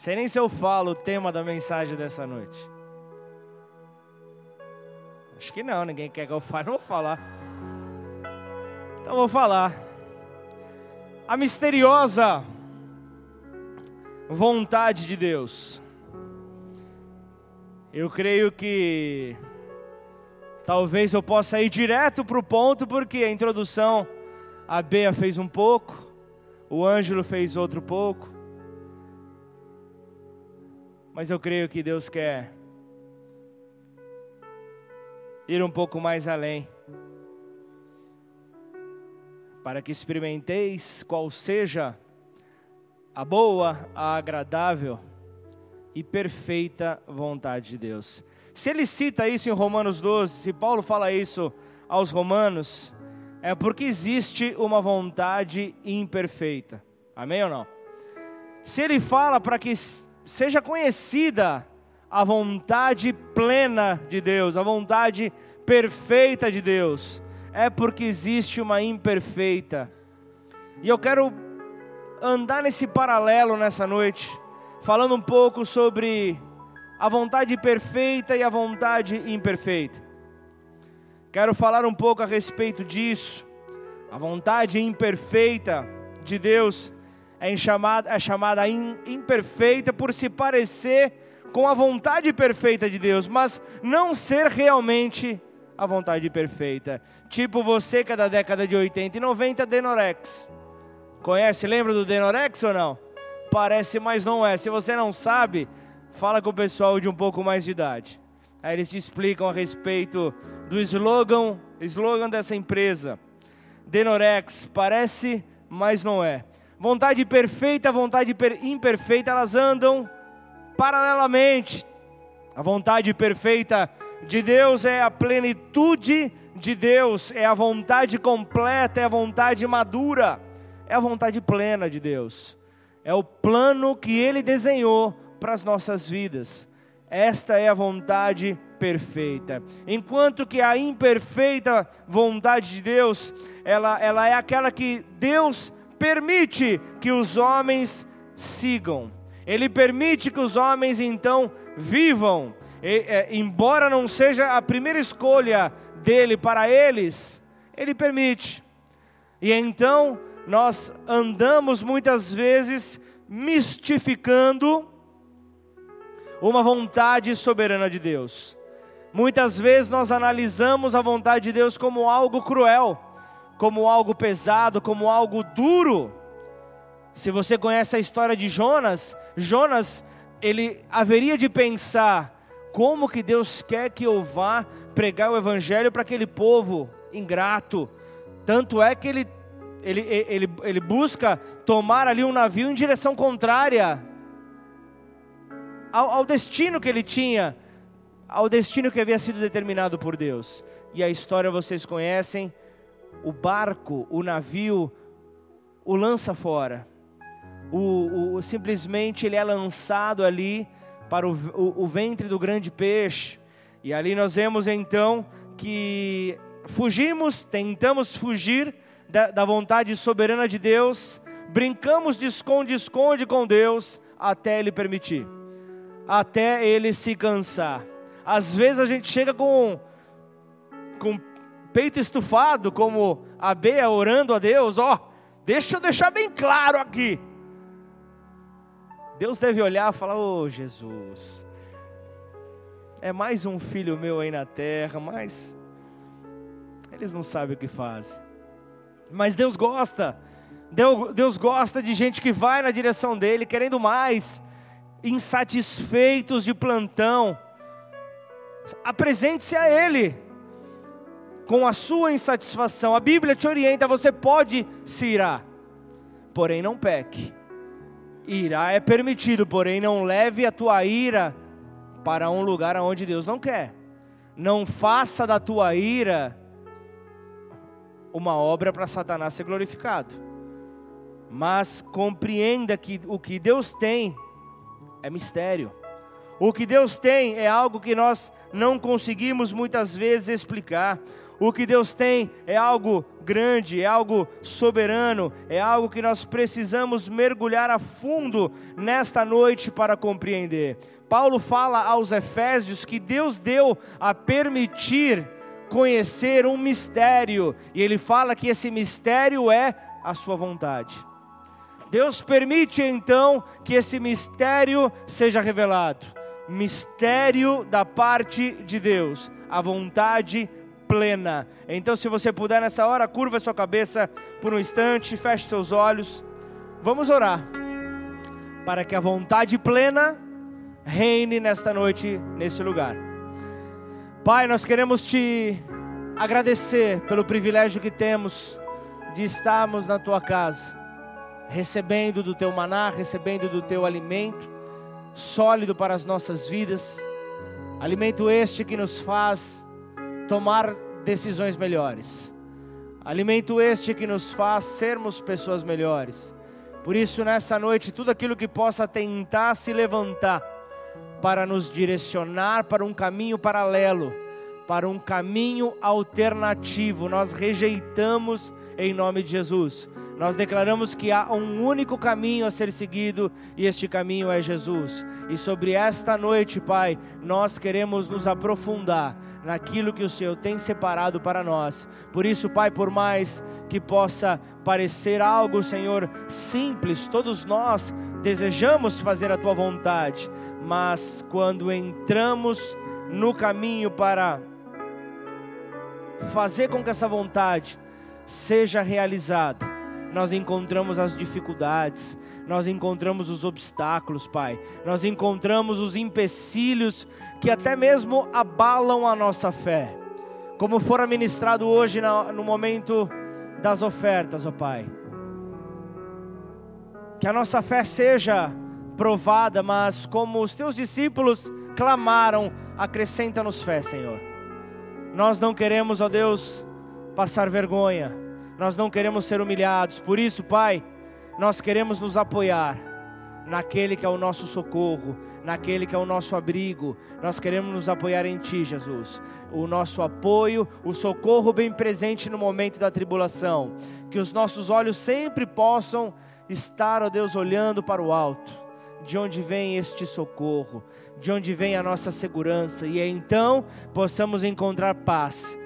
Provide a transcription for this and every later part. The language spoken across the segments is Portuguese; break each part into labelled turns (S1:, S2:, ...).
S1: Sei nem se eu falo o tema da mensagem dessa noite. Acho que não, ninguém quer que eu fale, não vou falar. Então vou falar. A misteriosa vontade de Deus. Eu creio que talvez eu possa ir direto para o ponto, porque a introdução a Bea fez um pouco, o Ângelo fez outro pouco. Mas eu creio que Deus quer ir um pouco mais além, para que experimenteis qual seja a boa, a agradável e perfeita vontade de Deus. Se ele cita isso em Romanos 12, se Paulo fala isso aos Romanos, é porque existe uma vontade imperfeita. Amém ou não? Se ele fala para que seja conhecida a vontade plena de Deus, a vontade perfeita de Deus, é porque existe uma imperfeita. E eu quero andar nesse paralelo nessa noite falando um pouco sobre a vontade perfeita e a vontade imperfeita. Quero falar um pouco a respeito disso. A vontade imperfeita de Deus é chamada, é chamada imperfeita por se parecer com a vontade perfeita de Deus, mas não ser realmente a vontade perfeita. Tipo você que é da década de 80 e 90, Denorex. Conhece, lembra do Denorex ou não? parece, mas não é. Se você não sabe, fala com o pessoal de um pouco mais de idade. Aí eles te explicam a respeito do slogan, slogan dessa empresa. Denorex, parece, mas não é. Vontade perfeita, vontade imperfeita, elas andam paralelamente. A vontade perfeita de Deus é a plenitude de Deus, é a vontade completa, é a vontade madura, é a vontade plena de Deus é o plano que Ele desenhou para as nossas vidas. Esta é a vontade perfeita. Enquanto que a imperfeita vontade de Deus, ela, ela é aquela que Deus permite que os homens sigam. Ele permite que os homens então vivam, e, é, embora não seja a primeira escolha dele para eles, ele permite. E então nós andamos muitas vezes mistificando uma vontade soberana de Deus. Muitas vezes nós analisamos a vontade de Deus como algo cruel, como algo pesado, como algo duro. Se você conhece a história de Jonas, Jonas, ele haveria de pensar como que Deus quer que eu vá pregar o evangelho para aquele povo ingrato. Tanto é que ele ele, ele, ele busca tomar ali um navio em direção contrária ao, ao destino que ele tinha, ao destino que havia sido determinado por Deus. E a história vocês conhecem: o barco, o navio, o lança fora. O, o, simplesmente ele é lançado ali para o, o, o ventre do grande peixe. E ali nós vemos então que fugimos, tentamos fugir da, da vontade soberana de Deus, brincamos de esconde-esconde com Deus até Ele permitir, até Ele se cansar. Às vezes a gente chega com, com peito estufado, como a Bea orando a Deus, ó, oh, deixa eu deixar bem claro aqui. Deus deve olhar e falar: Ô oh, Jesus, é mais um filho meu aí na terra, mas eles não sabem o que fazem. Mas Deus gosta. Deus gosta de gente que vai na direção dele, querendo mais, insatisfeitos de plantão. Apresente-se a Ele com a sua insatisfação. A Bíblia te orienta: você pode se irar, porém não peque. Irá é permitido, porém não leve a tua ira para um lugar aonde Deus não quer. Não faça da tua ira uma obra para Satanás ser glorificado. Mas compreenda que o que Deus tem é mistério. O que Deus tem é algo que nós não conseguimos muitas vezes explicar. O que Deus tem é algo grande, é algo soberano, é algo que nós precisamos mergulhar a fundo nesta noite para compreender. Paulo fala aos Efésios que Deus deu a permitir conhecer um mistério, e ele fala que esse mistério é a sua vontade. Deus permite então que esse mistério seja revelado mistério da parte de Deus, a vontade plena. Então, se você puder nessa hora, curva sua cabeça por um instante, feche seus olhos. Vamos orar para que a vontade plena reine nesta noite, nesse lugar. Pai, nós queremos te agradecer pelo privilégio que temos de estarmos na tua casa, recebendo do teu maná, recebendo do teu alimento sólido para as nossas vidas, alimento este que nos faz tomar decisões melhores, alimento este que nos faz sermos pessoas melhores. Por isso, nessa noite, tudo aquilo que possa tentar se levantar para nos direcionar para um caminho paralelo, para um caminho alternativo. Nós rejeitamos em nome de Jesus. Nós declaramos que há um único caminho a ser seguido e este caminho é Jesus. E sobre esta noite, Pai, nós queremos nos aprofundar naquilo que o Senhor tem separado para nós. Por isso, Pai, por mais que possa parecer algo, Senhor, simples, todos nós desejamos fazer a tua vontade, mas quando entramos no caminho para fazer com que essa vontade seja realizada, nós encontramos as dificuldades, nós encontramos os obstáculos, Pai, nós encontramos os empecilhos que até mesmo abalam a nossa fé, como fora ministrado hoje no momento das ofertas, ó Pai. Que a nossa fé seja provada, mas como os teus discípulos clamaram, acrescenta-nos fé, Senhor. Nós não queremos, ó Deus, passar vergonha, nós não queremos ser humilhados, por isso, Pai, nós queremos nos apoiar naquele que é o nosso socorro, naquele que é o nosso abrigo. Nós queremos nos apoiar em Ti, Jesus. O nosso apoio, o socorro bem presente no momento da tribulação. Que os nossos olhos sempre possam estar, ó Deus, olhando para o alto de onde vem este socorro, de onde vem a nossa segurança, e então possamos encontrar paz.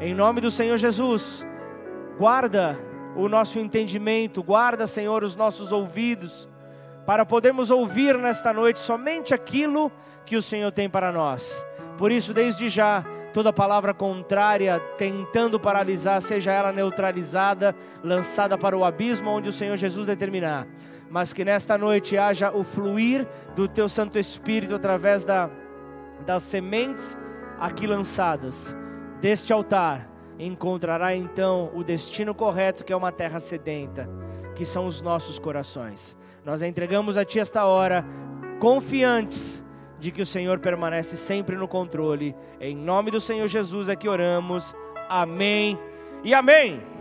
S1: Em nome do Senhor Jesus, guarda o nosso entendimento, guarda, Senhor, os nossos ouvidos, para podermos ouvir nesta noite somente aquilo que o Senhor tem para nós. Por isso, desde já, toda palavra contrária, tentando paralisar, seja ela neutralizada, lançada para o abismo onde o Senhor Jesus determinar mas que nesta noite haja o fluir do teu Santo Espírito através da, das sementes aqui lançadas deste altar. Encontrará então o destino correto, que é uma terra sedenta, que são os nossos corações. Nós entregamos a Ti esta hora, confiantes de que o Senhor permanece sempre no controle. Em nome do Senhor Jesus é que oramos. Amém e amém.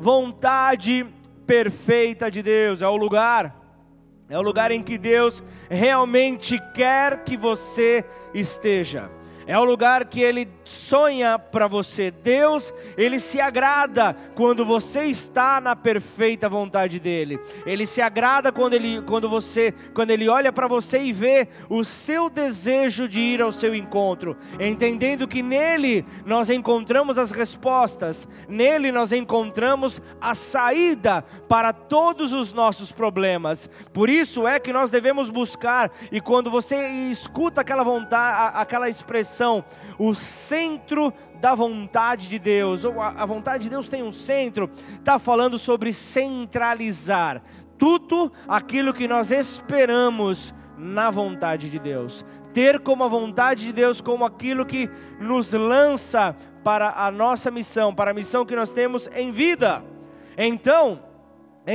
S1: vontade perfeita de Deus, é o lugar, é o lugar em que Deus realmente quer que você esteja é o lugar que Ele sonha para você. Deus, Ele se agrada quando você está na perfeita vontade dEle. Ele se agrada quando Ele, quando você, quando Ele olha para você e vê o seu desejo de ir ao seu encontro, entendendo que nele nós encontramos as respostas, nele nós encontramos a saída para todos os nossos problemas. Por isso é que nós devemos buscar, e quando você escuta aquela vontade, aquela expressão, o centro da vontade de Deus, ou a, vontade de Deus tem um centro, está falando sobre centralizar tudo aquilo que nós esperamos na vontade de Deus. Ter como a vontade de Deus como aquilo que nos lança para a nossa missão, para a missão que nós temos em vida. Então,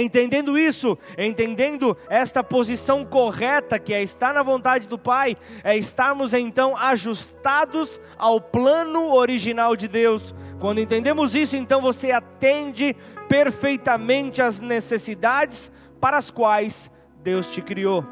S1: Entendendo isso, entendendo esta posição correta que é estar na vontade do Pai, é estarmos então ajustados ao plano original de Deus. Quando entendemos isso, então você atende perfeitamente às necessidades para as quais Deus te criou.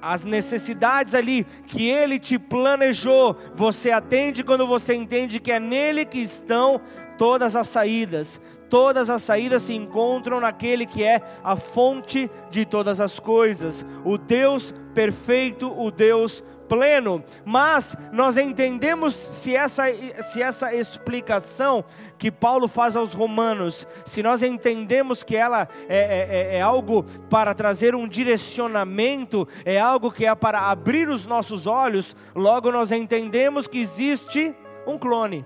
S1: As necessidades ali que Ele te planejou, você atende quando você entende que é nele que estão todas as saídas. Todas as saídas se encontram naquele que é a fonte de todas as coisas, o Deus perfeito, o Deus pleno, mas nós entendemos se essa, se essa explicação que Paulo faz aos Romanos, se nós entendemos que ela é, é, é, é algo para trazer um direcionamento, é algo que é para abrir os nossos olhos, logo nós entendemos que existe um clone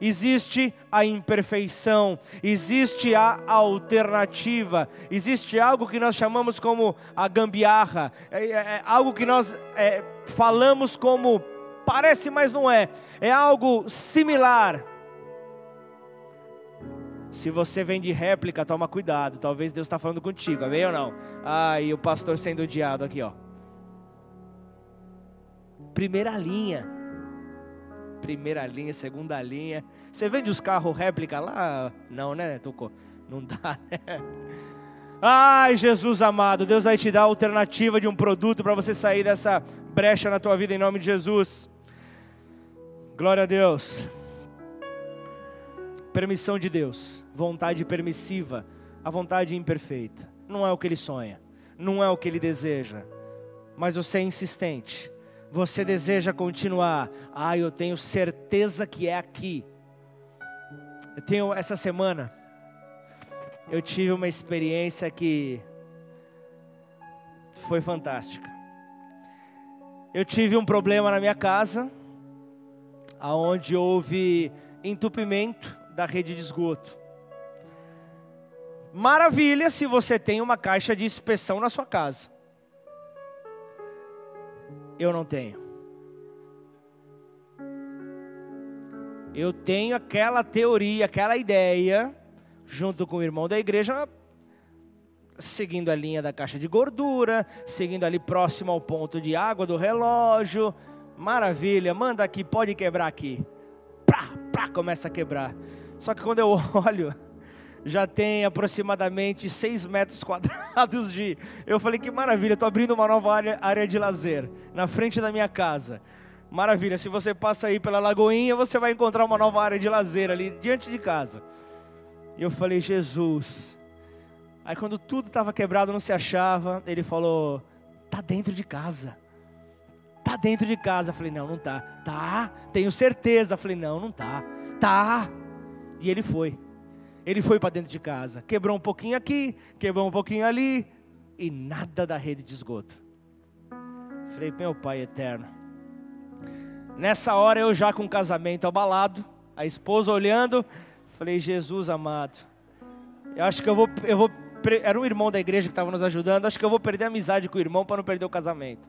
S1: existe a imperfeição, existe a alternativa, existe algo que nós chamamos como a gambiarra, é, é, é algo que nós é, falamos como parece, mas não é, é algo similar. Se você vem de réplica, toma cuidado, talvez Deus está falando contigo, amém ou não? Ah, o pastor sendo odiado aqui, ó. Primeira linha primeira linha, segunda linha. Você vende os carros réplica lá? Não, né? Não dá, né? Ai, Jesus amado, Deus vai te dar a alternativa de um produto para você sair dessa brecha na tua vida em nome de Jesus. Glória a Deus. Permissão de Deus, vontade permissiva, a vontade imperfeita. Não é o que ele sonha, não é o que ele deseja, mas você é insistente você deseja continuar? Ah, eu tenho certeza que é aqui. Eu tenho essa semana eu tive uma experiência que foi fantástica. Eu tive um problema na minha casa, aonde houve entupimento da rede de esgoto. Maravilha se você tem uma caixa de inspeção na sua casa eu não tenho. Eu tenho aquela teoria, aquela ideia, junto com o irmão da igreja, seguindo a linha da caixa de gordura, seguindo ali próximo ao ponto de água do relógio. Maravilha, manda aqui, pode quebrar aqui. Pá, pá, começa a quebrar. Só que quando eu olho, já tem aproximadamente 6 metros quadrados de. Eu falei que maravilha, estou abrindo uma nova área, área de lazer na frente da minha casa. Maravilha, se você passa aí pela Lagoinha, você vai encontrar uma nova área de lazer ali diante de casa. E eu falei, Jesus. Aí quando tudo estava quebrado, não se achava, ele falou: tá dentro de casa. Tá dentro de casa. Eu falei: não, não tá. Tá, tenho certeza. Eu falei: não, não tá. Tá. E ele foi. Ele foi para dentro de casa, quebrou um pouquinho aqui, quebrou um pouquinho ali, e nada da rede de esgoto. Falei, meu pai eterno. Nessa hora eu já com o casamento abalado, a esposa olhando, falei, Jesus amado, eu acho que eu vou, eu vou, era um irmão da igreja que estava nos ajudando, acho que eu vou perder a amizade com o irmão para não perder o casamento.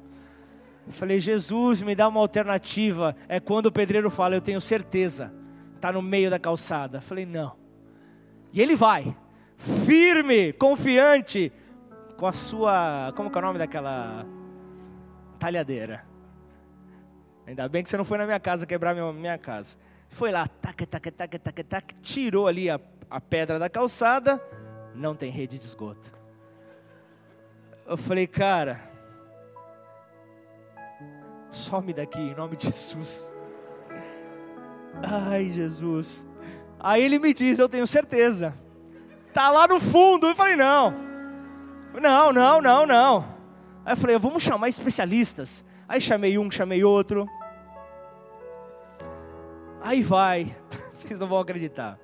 S1: falei, Jesus, me dá uma alternativa. É quando o pedreiro fala, eu tenho certeza, está no meio da calçada. falei, não. E ele vai, firme, confiante, com a sua. Como é o nome daquela talhadeira? Ainda bem que você não foi na minha casa quebrar minha, minha casa. Foi lá, tac, tac, tac, tac, tac, tirou ali a, a pedra da calçada, não tem rede de esgoto. Eu falei, cara, some daqui em nome de Jesus. Ai, Jesus. Aí ele me diz, eu tenho certeza. Tá lá no fundo. Eu falei, não. Não, não, não, não. Aí eu falei, vamos chamar especialistas. Aí chamei um, chamei outro. Aí vai. Vocês não vão acreditar.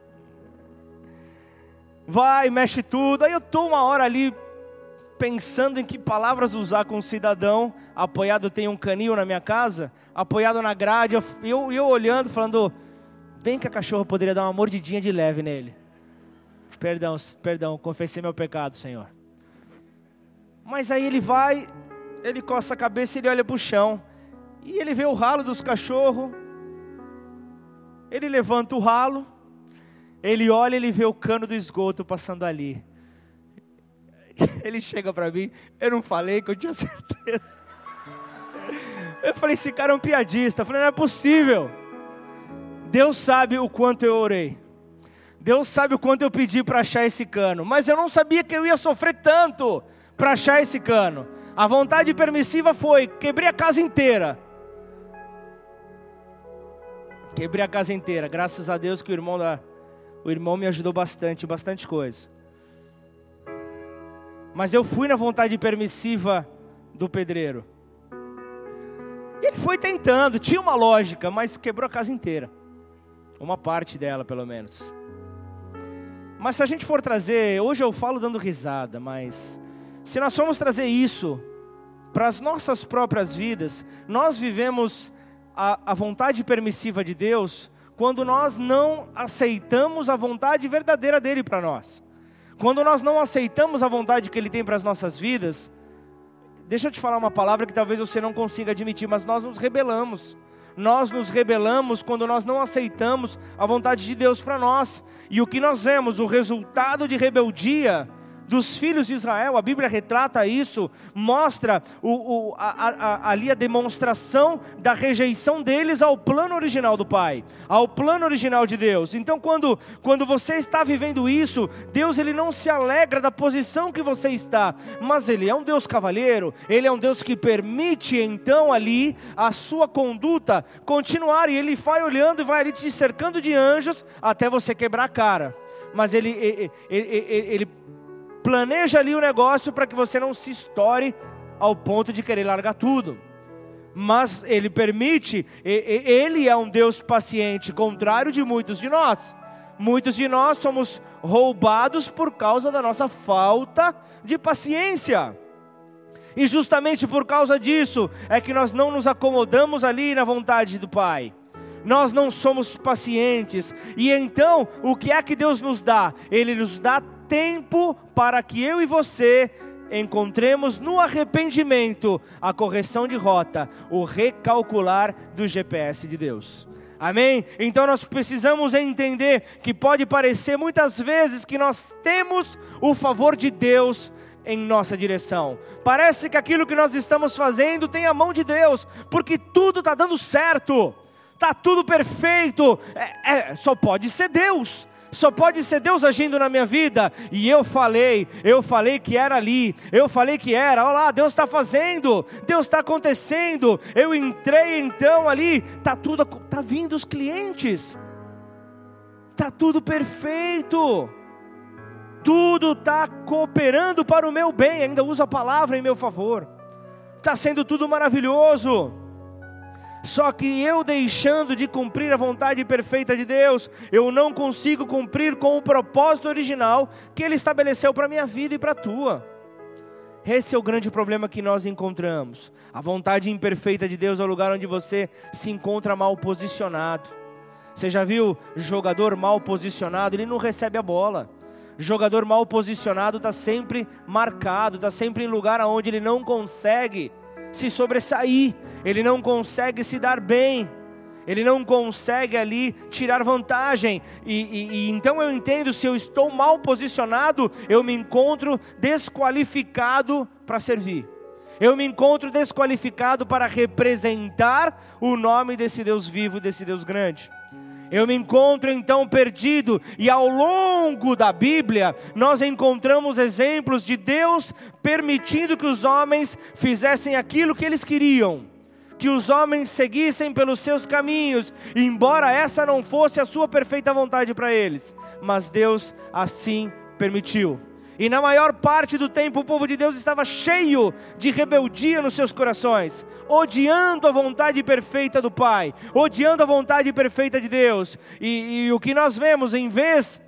S1: Vai, mexe tudo. Aí eu tô uma hora ali pensando em que palavras usar com o cidadão. Apoiado, tem um canil na minha casa. Apoiado na grade. Eu, eu, eu olhando, falando bem que a cachorra poderia dar uma mordidinha de leve nele. Perdão, perdão, confessei meu pecado, Senhor. Mas aí ele vai, ele coça a cabeça e ele olha para o chão. E ele vê o ralo dos cachorros. Ele levanta o ralo. Ele olha, ele vê o cano do esgoto passando ali. Ele chega para mim, eu não falei que eu tinha certeza. Eu falei, esse cara é um piadista. Eu falei, não é possível. Deus sabe o quanto eu orei. Deus sabe o quanto eu pedi para achar esse cano, mas eu não sabia que eu ia sofrer tanto, para achar esse cano. A vontade permissiva foi: quebrei a casa inteira. Quebrei a casa inteira. Graças a Deus que o irmão da, o irmão me ajudou bastante, bastante coisa. Mas eu fui na vontade permissiva do pedreiro. E ele foi tentando, tinha uma lógica, mas quebrou a casa inteira. Uma parte dela, pelo menos. Mas se a gente for trazer, hoje eu falo dando risada, mas se nós formos trazer isso para as nossas próprias vidas, nós vivemos a, a vontade permissiva de Deus quando nós não aceitamos a vontade verdadeira dele para nós. Quando nós não aceitamos a vontade que ele tem para as nossas vidas, deixa eu te falar uma palavra que talvez você não consiga admitir, mas nós nos rebelamos. Nós nos rebelamos quando nós não aceitamos a vontade de Deus para nós. E o que nós vemos, o resultado de rebeldia, dos filhos de Israel, a Bíblia retrata isso, mostra o, o, a, a, ali a demonstração da rejeição deles ao plano original do Pai, ao plano original de Deus. Então, quando, quando você está vivendo isso, Deus ele não se alegra da posição que você está, mas Ele é um Deus cavalheiro, Ele é um Deus que permite então ali a sua conduta continuar, e Ele vai olhando e vai ali te cercando de anjos até você quebrar a cara. Mas Ele, ele, ele, ele planeja ali o negócio para que você não se estoure ao ponto de querer largar tudo. Mas ele permite, ele é um Deus paciente, contrário de muitos de nós. Muitos de nós somos roubados por causa da nossa falta de paciência. E justamente por causa disso é que nós não nos acomodamos ali na vontade do Pai. Nós não somos pacientes. E então, o que é que Deus nos dá? Ele nos dá tempo para que eu e você encontremos no arrependimento a correção de rota, o recalcular do GPS de Deus. Amém? Então nós precisamos entender que pode parecer muitas vezes que nós temos o favor de Deus em nossa direção. Parece que aquilo que nós estamos fazendo tem a mão de Deus, porque tudo está dando certo, está tudo perfeito. É, é, só pode ser Deus só pode ser Deus agindo na minha vida. E eu falei, eu falei que era ali, eu falei que era, olha lá, Deus está fazendo, Deus está acontecendo. Eu entrei então ali, tá tudo, tá vindo os clientes, tá tudo perfeito, tudo está cooperando para o meu bem. Ainda uso a palavra em meu favor. Está sendo tudo maravilhoso. Só que eu deixando de cumprir a vontade perfeita de Deus, eu não consigo cumprir com o propósito original que Ele estabeleceu para a minha vida e para a tua. Esse é o grande problema que nós encontramos. A vontade imperfeita de Deus é o lugar onde você se encontra mal posicionado. Você já viu jogador mal posicionado? Ele não recebe a bola. Jogador mal posicionado está sempre marcado, está sempre em lugar onde ele não consegue se sobressair, ele não consegue se dar bem, ele não consegue ali tirar vantagem. E, e, e, então eu entendo: se eu estou mal posicionado, eu me encontro desqualificado para servir. Eu me encontro desqualificado para representar o nome desse Deus vivo, desse Deus grande. Eu me encontro então perdido, e ao longo da Bíblia, nós encontramos exemplos de Deus permitindo que os homens fizessem aquilo que eles queriam, que os homens seguissem pelos seus caminhos, embora essa não fosse a sua perfeita vontade para eles, mas Deus assim permitiu. E na maior parte do tempo o povo de Deus estava cheio de rebeldia nos seus corações, odiando a vontade perfeita do Pai, odiando a vontade perfeita de Deus. E, e o que nós vemos, em vez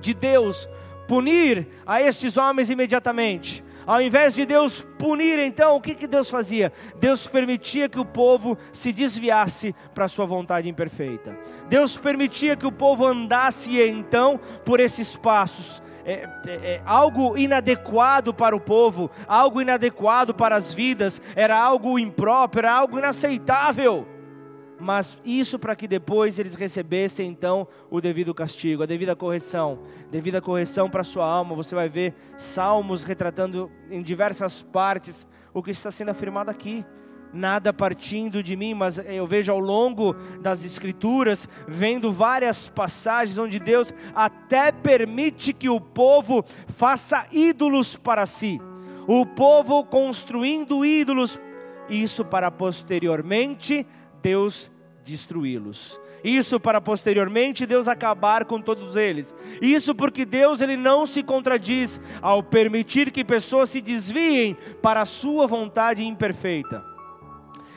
S1: de Deus punir a estes homens imediatamente, ao invés de Deus punir, então, o que, que Deus fazia? Deus permitia que o povo se desviasse para a sua vontade imperfeita. Deus permitia que o povo andasse, então, por esses passos, é, é, é, algo inadequado para o povo, algo inadequado para as vidas, era algo impróprio, era algo inaceitável. Mas isso para que depois eles recebessem então o devido castigo, a devida correção, devida correção para sua alma. Você vai ver salmos retratando em diversas partes o que está sendo afirmado aqui nada partindo de mim, mas eu vejo ao longo das Escrituras, vendo várias passagens onde Deus até permite que o povo faça ídolos para si. o povo construindo ídolos, isso para posteriormente Deus destruí-los. Isso para posteriormente Deus acabar com todos eles. Isso porque Deus ele não se contradiz ao permitir que pessoas se desviem para a sua vontade imperfeita.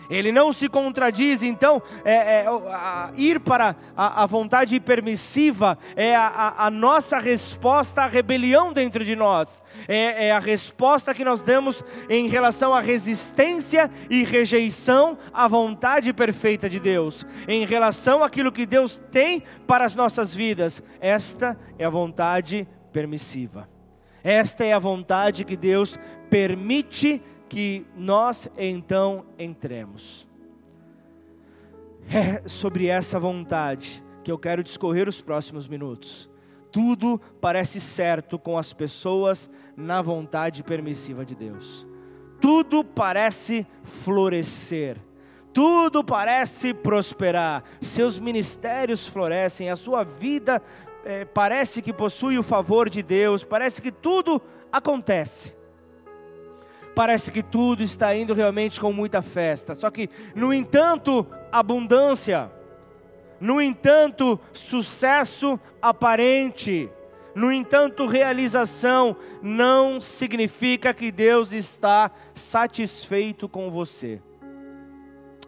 S1: Ele não se contradiz, então, é, é, a, ir para a, a, vontade permissiva é a, a, nossa resposta à rebelião dentro de nós, é, é a resposta que nós damos em relação à resistência e rejeição à vontade perfeita de Deus, em relação àquilo que Deus tem para as nossas vidas. Esta é a vontade permissiva, esta é a vontade que Deus permite que nós então entremos. É sobre essa vontade que eu quero discorrer os próximos minutos. Tudo parece certo com as pessoas na vontade permissiva de Deus. Tudo parece florescer. Tudo parece prosperar. Seus ministérios florescem. A sua vida é, parece que possui o favor de Deus. Parece que tudo acontece parece que tudo está indo realmente com muita festa. Só que, no entanto, abundância, no entanto, sucesso aparente, no entanto, realização não significa que Deus está satisfeito com você.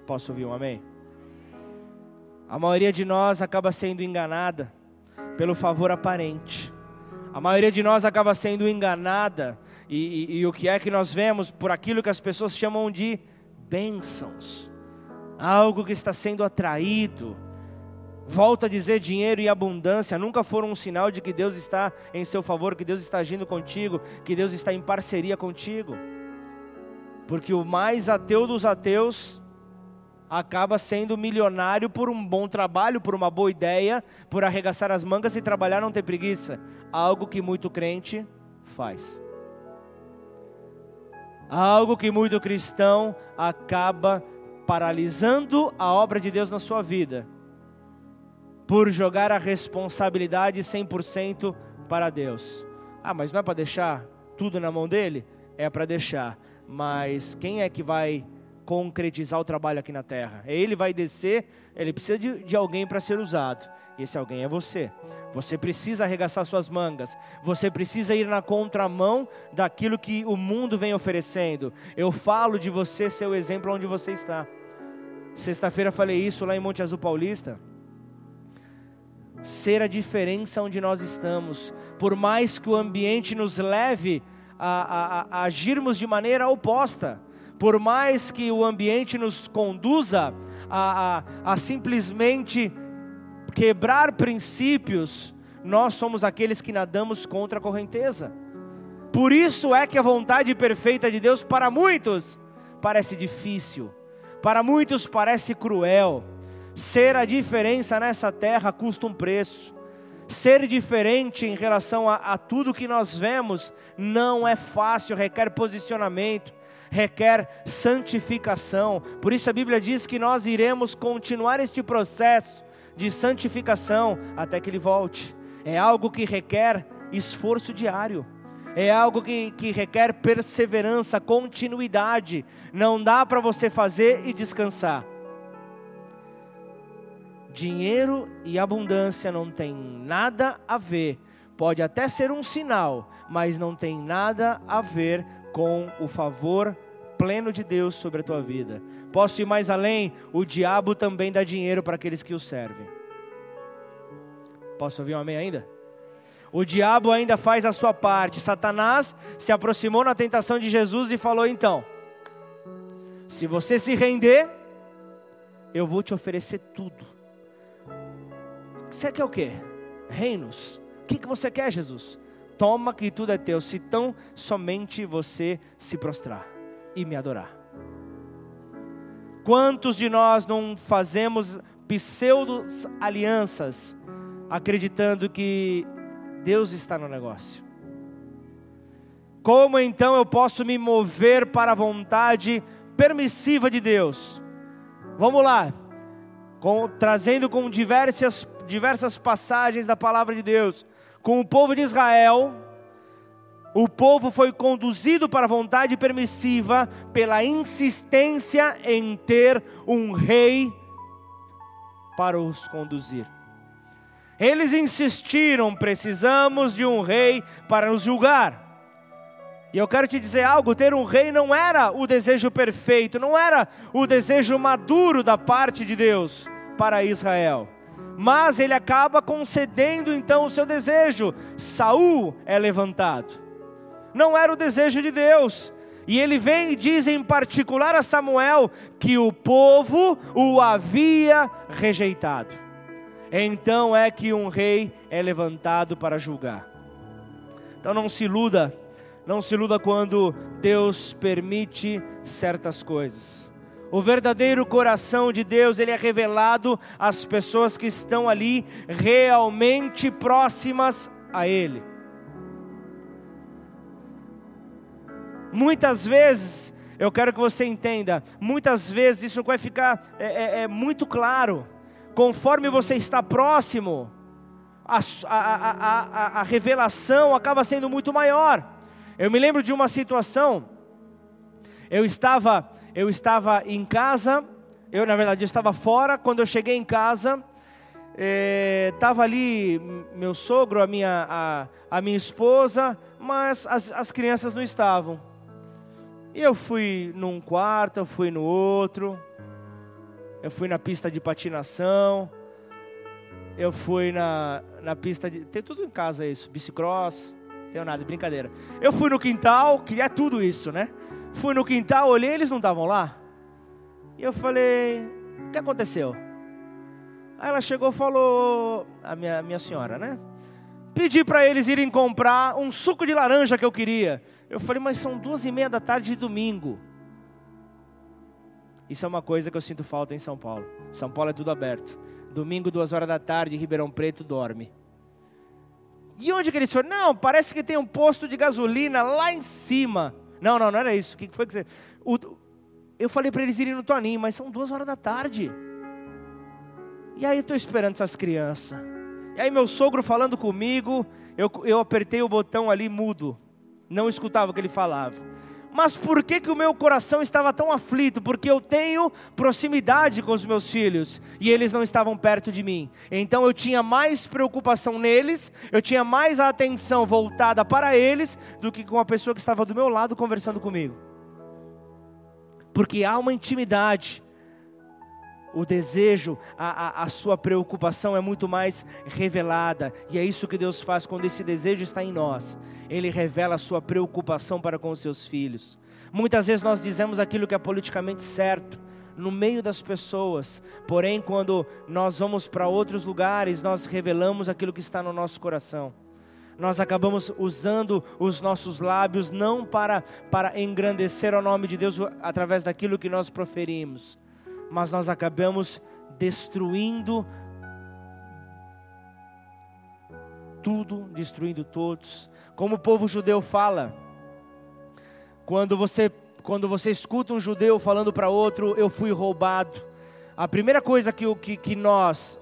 S1: Posso ouvir um amém? A maioria de nós acaba sendo enganada pelo favor aparente. A maioria de nós acaba sendo enganada e, e, e o que é que nós vemos por aquilo que as pessoas chamam de bênçãos, algo que está sendo atraído. Volto a dizer, dinheiro e abundância nunca foram um sinal de que Deus está em seu favor, que Deus está agindo contigo, que Deus está em parceria contigo. Porque o mais ateu dos ateus acaba sendo milionário por um bom trabalho, por uma boa ideia, por arregaçar as mangas e trabalhar não ter preguiça. Algo que muito crente faz. Algo que muito cristão acaba paralisando a obra de Deus na sua vida, por jogar a responsabilidade 100% para Deus. Ah, mas não é para deixar tudo na mão dele? É para deixar. Mas quem é que vai concretizar o trabalho aqui na terra? Ele vai descer, ele precisa de, de alguém para ser usado. Esse alguém é você. Você precisa arregaçar suas mangas. Você precisa ir na contramão daquilo que o mundo vem oferecendo. Eu falo de você ser o exemplo onde você está. Sexta-feira falei isso lá em Monte Azul Paulista. Ser a diferença onde nós estamos. Por mais que o ambiente nos leve a, a, a agirmos de maneira oposta. Por mais que o ambiente nos conduza a, a, a simplesmente quebrar princípios, nós somos aqueles que nadamos contra a correnteza. Por isso é que a vontade perfeita de Deus para muitos parece difícil, para muitos parece cruel. Ser a diferença nessa terra custa um preço. Ser diferente em relação a, a tudo que nós vemos não é fácil, requer posicionamento, requer santificação. Por isso a Bíblia diz que nós iremos continuar este processo de santificação até que Ele volte. É algo que requer esforço diário. É algo que, que requer perseverança, continuidade. Não dá para você fazer e descansar. Dinheiro e abundância não tem nada a ver. Pode até ser um sinal, mas não tem nada a ver com o favor pleno de Deus sobre a tua vida. Posso ir mais além? O diabo também dá dinheiro para aqueles que o servem. Posso ouvir um amém ainda? O diabo ainda faz a sua parte. Satanás se aproximou na tentação de Jesus e falou: então, se você se render, eu vou te oferecer tudo. Você quer o quê? Reinos. O que, que você quer, Jesus? Toma que tudo é teu, se tão somente você se prostrar e me adorar. Quantos de nós não fazemos pseudos alianças, acreditando que Deus está no negócio? Como então eu posso me mover para a vontade permissiva de Deus? Vamos lá, com, trazendo com diversas, diversas passagens da palavra de Deus, com o povo de Israel, O povo foi conduzido para a vontade permissiva pela insistência em ter um rei para os conduzir. Eles insistiram: precisamos de um rei para nos julgar. E eu quero te dizer algo: ter um rei não era o desejo perfeito, não era o desejo maduro da parte de Deus para Israel. Mas ele acaba concedendo então o seu desejo. Saul é levantado. Não era o desejo de Deus. E ele vem e diz em particular a Samuel que o povo o havia rejeitado. Então é que um rei é levantado para julgar. Então não se iluda não se iluda quando Deus permite certas coisas. O verdadeiro coração de Deus, ele é revelado às pessoas que estão ali realmente próximas a ele. Muitas vezes, eu quero que você entenda, muitas vezes isso vai ficar é, é, é muito claro, conforme você está próximo, a, a, a, a revelação acaba sendo muito maior. Eu me lembro de uma situação. Eu estava, eu estava em casa. Eu na verdade eu estava fora. Quando eu cheguei em casa, estava eh, ali meu sogro, a minha, a, a minha esposa, mas as, as crianças não estavam. E eu fui num quarto, eu fui no outro. Eu fui na pista de patinação. Eu fui na, na pista de. Tem tudo em casa isso, bicicross. Tenho nada, brincadeira. Eu fui no quintal, que é tudo isso, né? Fui no quintal, olhei, eles não estavam lá. E eu falei: O que aconteceu? Aí ela chegou e falou: A minha, minha senhora, né? Pedi para eles irem comprar um suco de laranja que eu queria. Eu falei: Mas são duas e meia da tarde de domingo. Isso é uma coisa que eu sinto falta em São Paulo. São Paulo é tudo aberto. Domingo, duas horas da tarde, Ribeirão Preto dorme. E onde que eles foram? Não, parece que tem um posto de gasolina lá em cima. Não, não, não era isso. O que foi que você. O, eu falei para eles irem no Toninho, mas são duas horas da tarde. E aí eu estou esperando essas crianças. E aí meu sogro falando comigo, eu, eu apertei o botão ali mudo. Não escutava o que ele falava. Mas por que, que o meu coração estava tão aflito? Porque eu tenho proximidade com os meus filhos e eles não estavam perto de mim. Então eu tinha mais preocupação neles, eu tinha mais a atenção voltada para eles do que com a pessoa que estava do meu lado conversando comigo. Porque há uma intimidade, o desejo, a, a, a, sua preocupação é muito mais revelada, e é isso que Deus faz quando esse desejo está em nós. Ele revela a sua preocupação para com os seus filhos. Muitas vezes nós dizemos aquilo que é politicamente certo, no meio das pessoas, porém, quando nós vamos para outros lugares, nós revelamos aquilo que está no nosso coração. Nós acabamos usando os nossos lábios não para, para engrandecer o nome de Deus através daquilo que nós proferimos, mas nós acabamos destruindo tudo, destruindo todos. Como o povo judeu fala, quando você quando você escuta um judeu falando para outro, eu fui roubado. A primeira coisa que, que, que nós,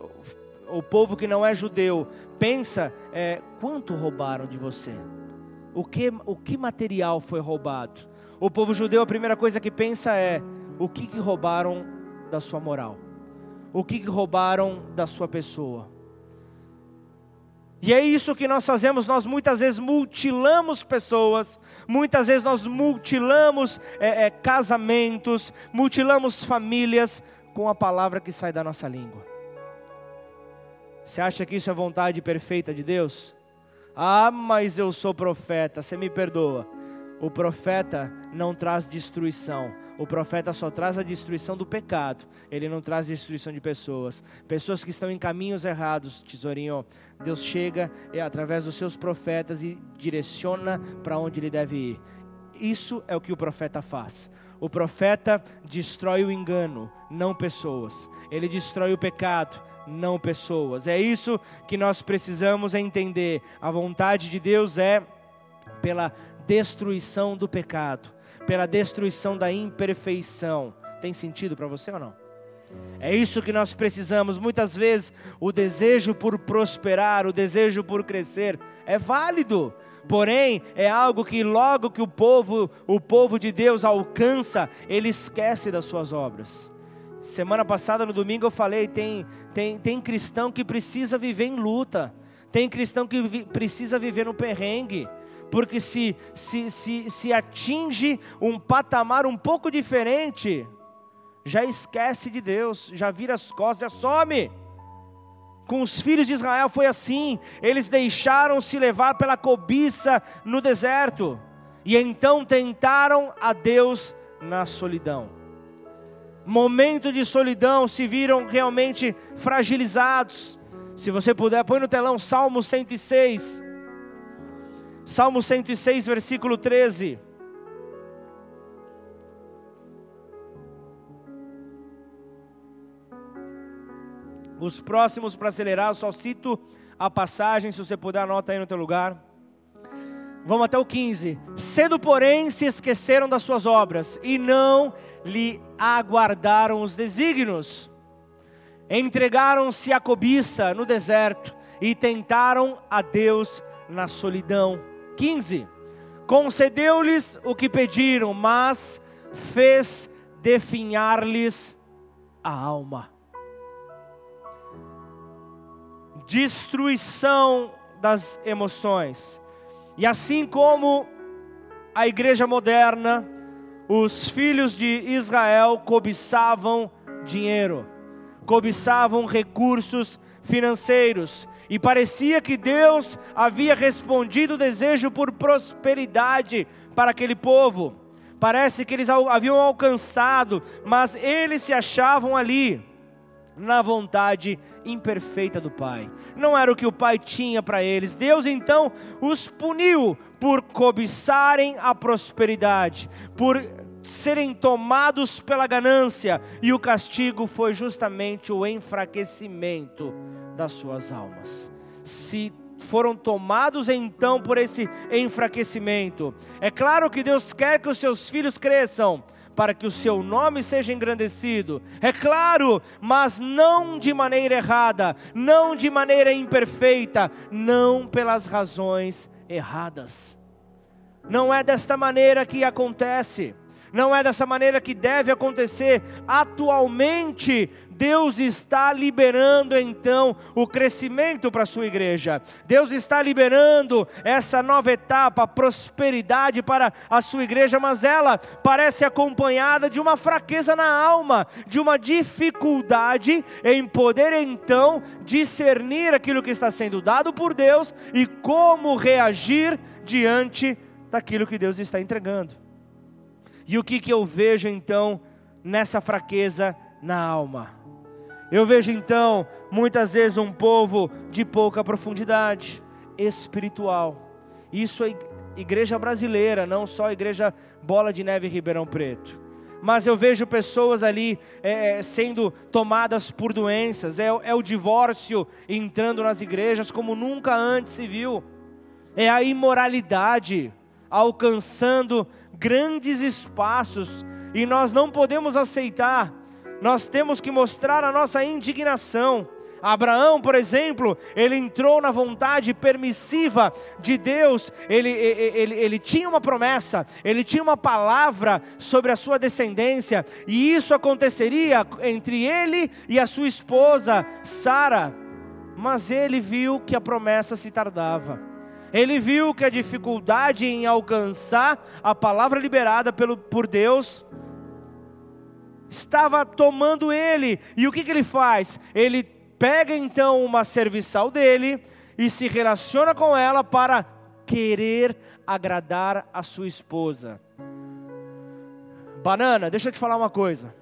S1: o povo que não é judeu, pensa é quanto roubaram de você? O que, o que material foi roubado? O povo judeu, a primeira coisa que pensa é o que, que roubaram da sua moral? O que, roubaram da sua pessoa? E é isso que nós fazemos, nós muitas vezes mutilamos pessoas, muitas vezes nós mutilamos é, é, casamentos, mutilamos famílias com a palavra que sai da nossa língua. Você acha que isso é vontade perfeita de Deus? Ah, mas eu sou profeta, você me perdoa. O profeta não traz destruição, o profeta só traz a destruição do pecado, ele não traz destruição de pessoas. Pessoas que estão em caminhos errados, tesourinho, Deus chega é, através dos seus profetas e direciona para onde ele deve ir. Isso é o que o profeta faz. O profeta destrói o engano, não pessoas. Ele destrói o pecado, não pessoas. É isso que nós precisamos entender. A vontade de Deus é pela destruição do pecado, pela destruição da imperfeição. Tem sentido para você ou não? É isso que nós precisamos. Muitas vezes o desejo por prosperar, o desejo por crescer é válido. Porém, é algo que logo que o povo, o povo de Deus alcança, ele esquece das suas obras. Semana passada, no domingo, eu falei: tem, tem, tem cristão que precisa viver em luta, tem cristão que vi, precisa viver no perrengue, porque se, se, se, se atinge um patamar um pouco diferente, já esquece de Deus, já vira as costas, já some. Com os filhos de Israel foi assim, eles deixaram se levar pela cobiça no deserto, e então tentaram a Deus na solidão momento de solidão, se viram realmente fragilizados. Se você puder, põe no telão Salmo 106. Salmo 106, versículo 13. Os próximos para acelerar, eu só cito a passagem, se você puder, anota aí no teu lugar. Vamos até o 15. Cedo, porém, se esqueceram das suas obras e não lhe aguardaram os desígnios. Entregaram-se à cobiça no deserto e tentaram a Deus na solidão. 15. Concedeu-lhes o que pediram, mas fez definhar-lhes a alma. Destruição das emoções e assim como a igreja moderna, os filhos de Israel cobiçavam dinheiro, cobiçavam recursos financeiros, e parecia que Deus havia respondido o desejo por prosperidade para aquele povo. Parece que eles haviam alcançado, mas eles se achavam ali na vontade imperfeita do Pai. Não era o que o Pai tinha para eles. Deus então os puniu por cobiçarem a prosperidade, por serem tomados pela ganância, e o castigo foi justamente o enfraquecimento das suas almas. Se foram tomados então por esse enfraquecimento. É claro que Deus quer que os seus filhos cresçam, para que o seu nome seja engrandecido. É claro, mas não de maneira errada, não de maneira imperfeita, não pelas razões erradas. Não é desta maneira que acontece. Não é dessa maneira que deve acontecer. Atualmente, Deus está liberando então o crescimento para a sua igreja. Deus está liberando essa nova etapa, prosperidade para a sua igreja, mas ela parece acompanhada de uma fraqueza na alma, de uma dificuldade em poder então discernir aquilo que está sendo dado por Deus e como reagir diante daquilo que Deus está entregando. E o que, que eu vejo então nessa fraqueza na alma? Eu vejo então, muitas vezes, um povo de pouca profundidade espiritual. Isso é igreja brasileira, não só igreja Bola de Neve Ribeirão Preto. Mas eu vejo pessoas ali é, é, sendo tomadas por doenças, é, é o divórcio entrando nas igrejas como nunca antes se viu, é a imoralidade alcançando grandes espaços, e nós não podemos aceitar nós temos que mostrar a nossa indignação. Abraão, por exemplo, ele entrou na vontade permissiva de Deus, ele, ele, ele, tinha uma promessa, ele tinha uma palavra sobre a sua descendência, e isso aconteceria entre ele e a sua esposa, Sara. Mas ele viu que a promessa se tardava. Ele viu que a dificuldade em alcançar a palavra liberada pelo, por Deus estava tomando ele. E o que, que ele faz? Ele pega então uma serviçal dele e se relaciona com ela para querer agradar a sua esposa. Banana, deixa eu te falar uma coisa.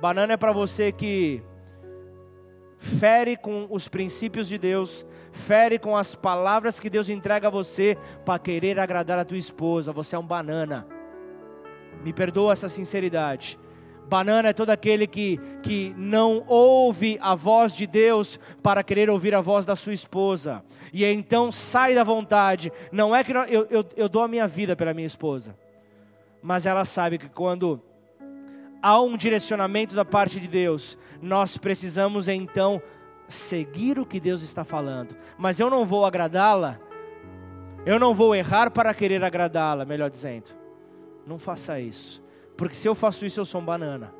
S1: Banana é para você que fere com os princípios de Deus, fere com as palavras que Deus entrega a você para querer agradar a tua esposa. Você é um banana. Me perdoa essa sinceridade. Banana é todo aquele que, que não ouve a voz de Deus para querer ouvir a voz da sua esposa. E então sai da vontade. Não é que eu, eu, eu dou a minha vida pela minha esposa. Mas ela sabe que quando há um direcionamento da parte de Deus, nós precisamos então seguir o que Deus está falando. Mas eu não vou agradá-la Eu não vou errar para querer agradá-la, melhor dizendo. Não faça isso. Porque se eu faço isso, eu sou um banana.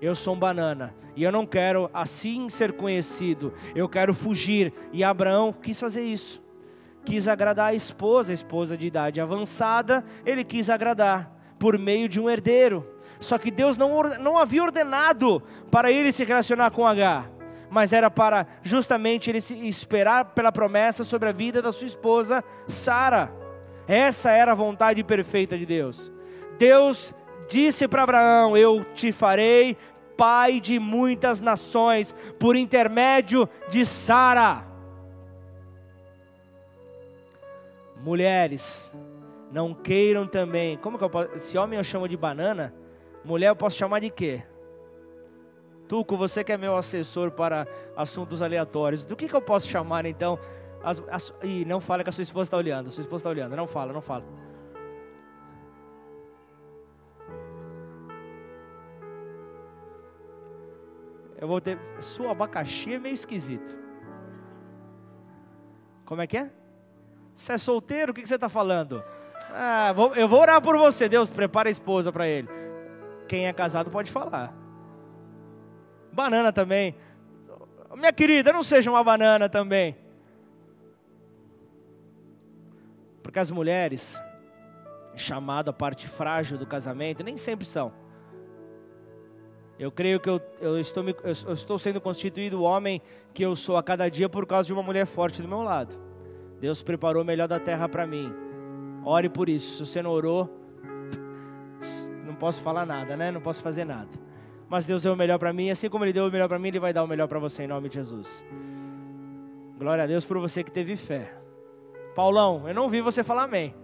S1: Eu sou um banana. E eu não quero assim ser conhecido. Eu quero fugir. E Abraão quis fazer isso. Quis agradar a esposa, a esposa de idade avançada. Ele quis agradar por meio de um herdeiro. Só que Deus não, não havia ordenado para ele se relacionar com H, mas era para justamente ele se esperar pela promessa sobre a vida da sua esposa Sara. Essa era a vontade perfeita de Deus. Deus disse para Abraão: Eu te farei pai de muitas nações por intermédio de Sara. Mulheres, não queiram também. Como que eu posso, se homem eu chamo de banana, mulher eu posso chamar de quê? Tuco, você que é meu assessor para assuntos aleatórios, do que, que eu posso chamar então? As, as, ih, não fala que a sua esposa está olhando, a sua esposa está olhando, não fala, não fala. Eu vou ter. Sua abacaxi é meio esquisito. Como é que é? Você é solteiro? O que você está falando? Ah, vou, eu vou orar por você. Deus, prepara a esposa para ele. Quem é casado pode falar. Banana também. Minha querida, não seja uma banana também. Porque as mulheres, chamada parte frágil do casamento, nem sempre são. Eu creio que eu, eu, estou me, eu estou sendo constituído o homem que eu sou a cada dia por causa de uma mulher forte do meu lado. Deus preparou o melhor da terra para mim. Ore por isso. Se você não orou, não posso falar nada, né? Não posso fazer nada. Mas Deus deu o melhor para mim, assim como Ele deu o melhor para mim, Ele vai dar o melhor para você em nome de Jesus. Glória a Deus por você que teve fé. Paulão, eu não vi você falar amém.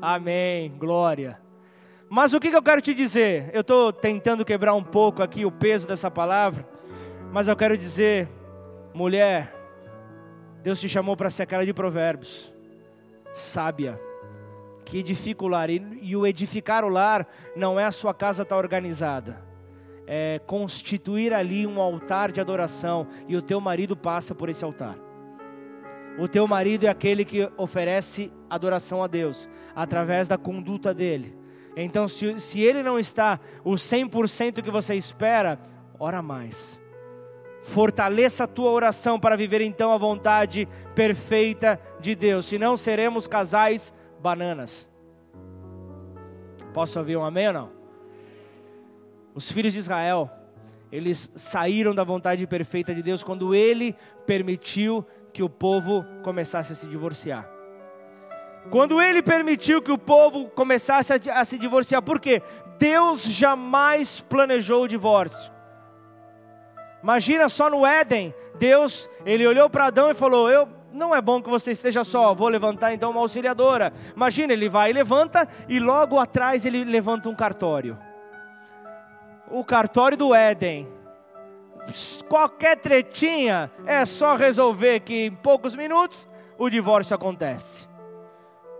S1: Amém, glória. Mas o que, eu quero te dizer? Eu estou tentando quebrar um pouco aqui o peso dessa palavra, mas eu quero dizer, mulher, Deus te chamou para ser aquela de provérbios, sábia, que edifica o lar. E, e o edificar o lar não é a sua casa estar tá organizada, é constituir ali um altar de adoração, e o teu marido passa por esse altar. O teu marido é aquele que oferece adoração a Deus, através da conduta dele. Então, se, se ele não está o 100% que você espera, ora mais Fortaleça a tua oração para viver então a vontade perfeita de Deus. Senão seremos casais bananas. Posso ouvir um amém ou não? Os filhos de Israel, eles saíram da vontade perfeita de Deus quando ele permitiu que o povo começasse a se divorciar. Quando ele permitiu que o povo começasse a, a se divorciar, por quê? Deus jamais planejou o divórcio. Imagina só no Éden, Deus, ele olhou para Adão e falou: "Eu não é bom que você esteja só, vou levantar então uma auxiliadora". Imagina, ele vai e levanta e logo atrás ele levanta um cartório. O cartório do Éden. Qualquer tretinha é só resolver que em poucos minutos o divórcio acontece.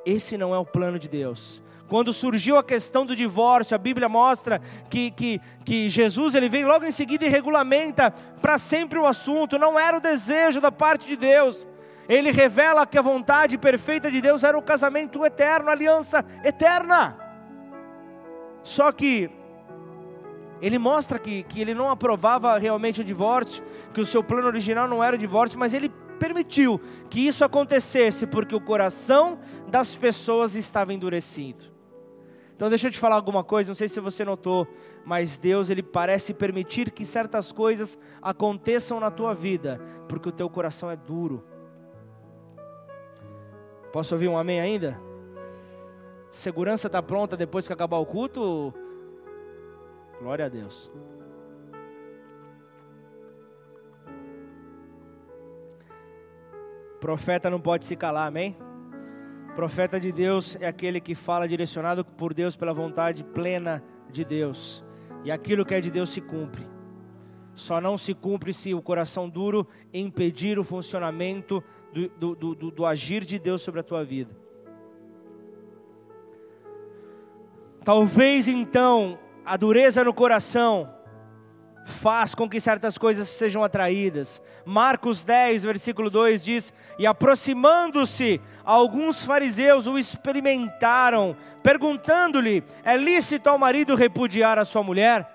S1: Esse não é o plano de Deus. Quando surgiu a questão do divórcio, a Bíblia mostra que, que, que Jesus ele vem logo em seguida e regulamenta para sempre o assunto. Não era o desejo da parte de Deus. Ele revela que a vontade perfeita de Deus era o casamento eterno, a aliança eterna. Só que ele mostra que, que ele não aprovava realmente o divórcio, que o seu plano original não era o divórcio, mas ele permitiu que isso acontecesse porque o coração das pessoas estava endurecido. Então deixa eu te falar alguma coisa, não sei se você notou, mas Deus ele parece permitir que certas coisas aconteçam na tua vida, porque o teu coração é duro. Posso ouvir um amém ainda? Segurança está pronta depois que acabar o culto? Glória a Deus. Profeta não pode se calar, amém? Profeta de Deus é aquele que fala direcionado por Deus pela vontade plena de Deus. E aquilo que é de Deus se cumpre. Só não se cumpre se o coração duro impedir o funcionamento do, do, do, do agir de Deus sobre a tua vida. Talvez então a dureza no coração faz com que certas coisas sejam atraídas. Marcos 10, versículo 2 diz: E aproximando-se, alguns fariseus o experimentaram, perguntando-lhe: É lícito ao marido repudiar a sua mulher?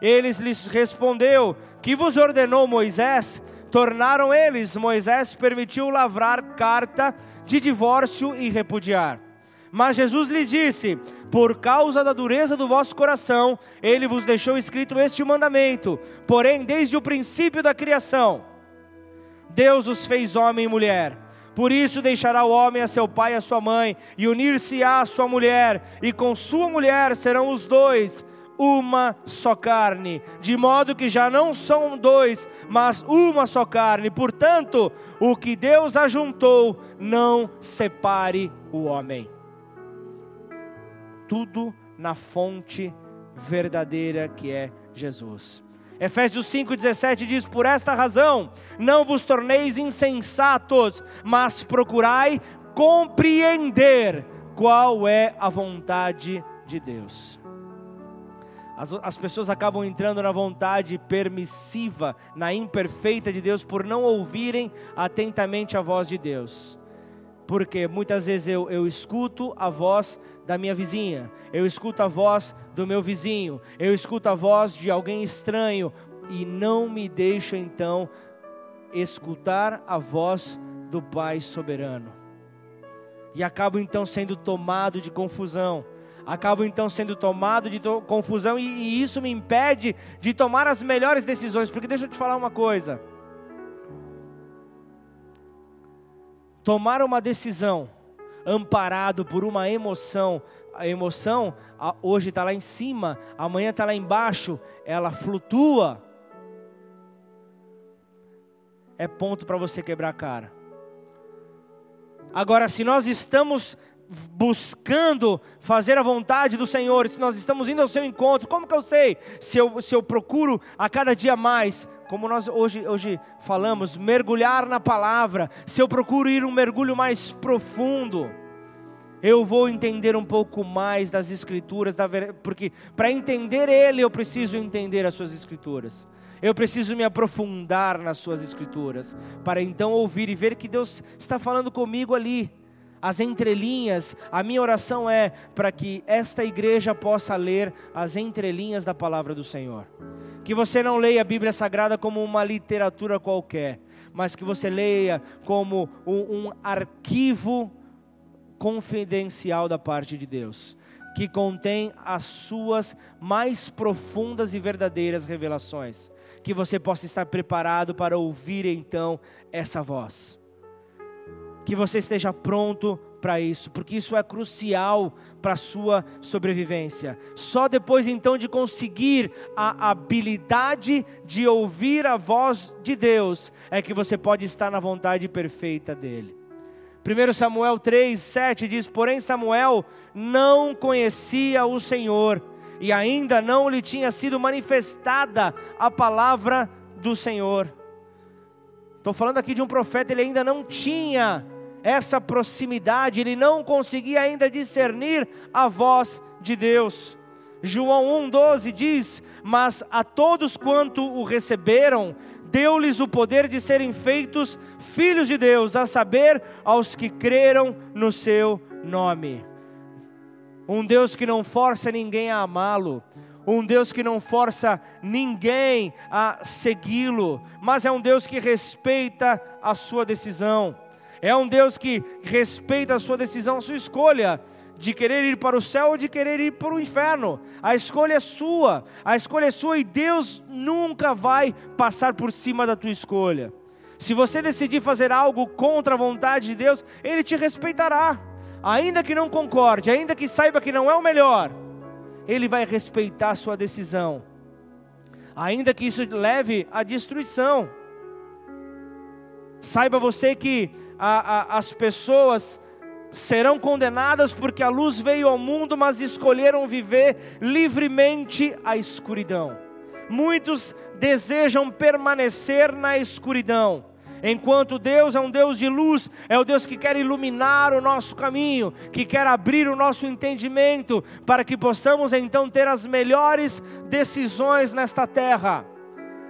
S1: Eles lhes respondeu: Que vos ordenou Moisés? Tornaram eles: Moisés permitiu lavrar carta de divórcio e repudiar. Mas Jesus lhe disse: Por causa da dureza do vosso coração, ele vos deixou escrito este mandamento. Porém, desde o princípio da criação, Deus os fez homem e mulher. Por isso deixará o homem a seu pai e a sua mãe, e unir-se-á à sua mulher, e com sua mulher serão os dois uma só carne, de modo que já não são dois, mas uma só carne. Portanto, o que Deus ajuntou, não separe o homem. Tudo na fonte verdadeira que é Jesus. Efésios 5,17 diz: Por esta razão, não vos torneis insensatos, mas procurai compreender qual é a vontade de Deus. As, as pessoas acabam entrando na vontade permissiva, na imperfeita de Deus, por não ouvirem atentamente a voz de Deus. Porque muitas vezes eu, eu escuto a voz da minha vizinha, eu escuto a voz do meu vizinho, eu escuto a voz de alguém estranho e não me deixo então escutar a voz do Pai soberano. E acabo então sendo tomado de confusão acabo então sendo tomado de confusão e, e isso me impede de tomar as melhores decisões. Porque deixa eu te falar uma coisa: tomar uma decisão amparado por uma emoção, a emoção hoje está lá em cima, amanhã está lá embaixo, ela flutua. É ponto para você quebrar a cara. Agora, se nós estamos buscando fazer a vontade do Senhor, se nós estamos indo ao seu encontro, como que eu sei? Se eu, se eu procuro a cada dia mais, como nós hoje, hoje falamos, mergulhar na palavra, se eu procuro ir um mergulho mais profundo, eu vou entender um pouco mais das Escrituras, da, porque para entender Ele eu preciso entender as Suas Escrituras. Eu preciso me aprofundar nas Suas Escrituras, para então ouvir e ver que Deus está falando comigo ali as entrelinhas, a minha oração é para que esta igreja possa ler as entrelinhas da palavra do Senhor. Que você não leia a Bíblia Sagrada como uma literatura qualquer, mas que você leia como um, um arquivo confidencial da parte de Deus, que contém as suas mais profundas e verdadeiras revelações. Que você possa estar preparado para ouvir então essa voz que você esteja pronto para isso, porque isso é crucial para a sua sobrevivência. Só depois então de conseguir a habilidade de ouvir a voz de Deus é que você pode estar na vontade perfeita dele. 1 Samuel 3, 7 diz: Porém, Samuel não conhecia o Senhor, e ainda não lhe tinha sido manifestada a palavra do Senhor. Estou falando aqui de um profeta, ele ainda não tinha essa proximidade, ele não conseguia ainda discernir a voz de Deus. João 1,12 diz: Mas a todos quanto o receberam, deu-lhes o poder de serem feitos filhos de Deus, a saber, aos que creram no seu nome. Um Deus que não força ninguém a amá-lo, um Deus que não força ninguém a segui-lo, mas é um Deus que respeita a sua decisão. É um Deus que respeita a sua decisão, a sua escolha de querer ir para o céu ou de querer ir para o inferno. A escolha é sua, a escolha é sua e Deus nunca vai passar por cima da tua escolha. Se você decidir fazer algo contra a vontade de Deus, Ele te respeitará, ainda que não concorde, ainda que saiba que não é o melhor, Ele vai respeitar a sua decisão, ainda que isso leve à destruição. Saiba você que a, a, as pessoas serão condenadas porque a luz veio ao mundo, mas escolheram viver livremente a escuridão. Muitos desejam permanecer na escuridão, enquanto Deus é um Deus de luz, é o Deus que quer iluminar o nosso caminho, que quer abrir o nosso entendimento, para que possamos então ter as melhores decisões nesta terra.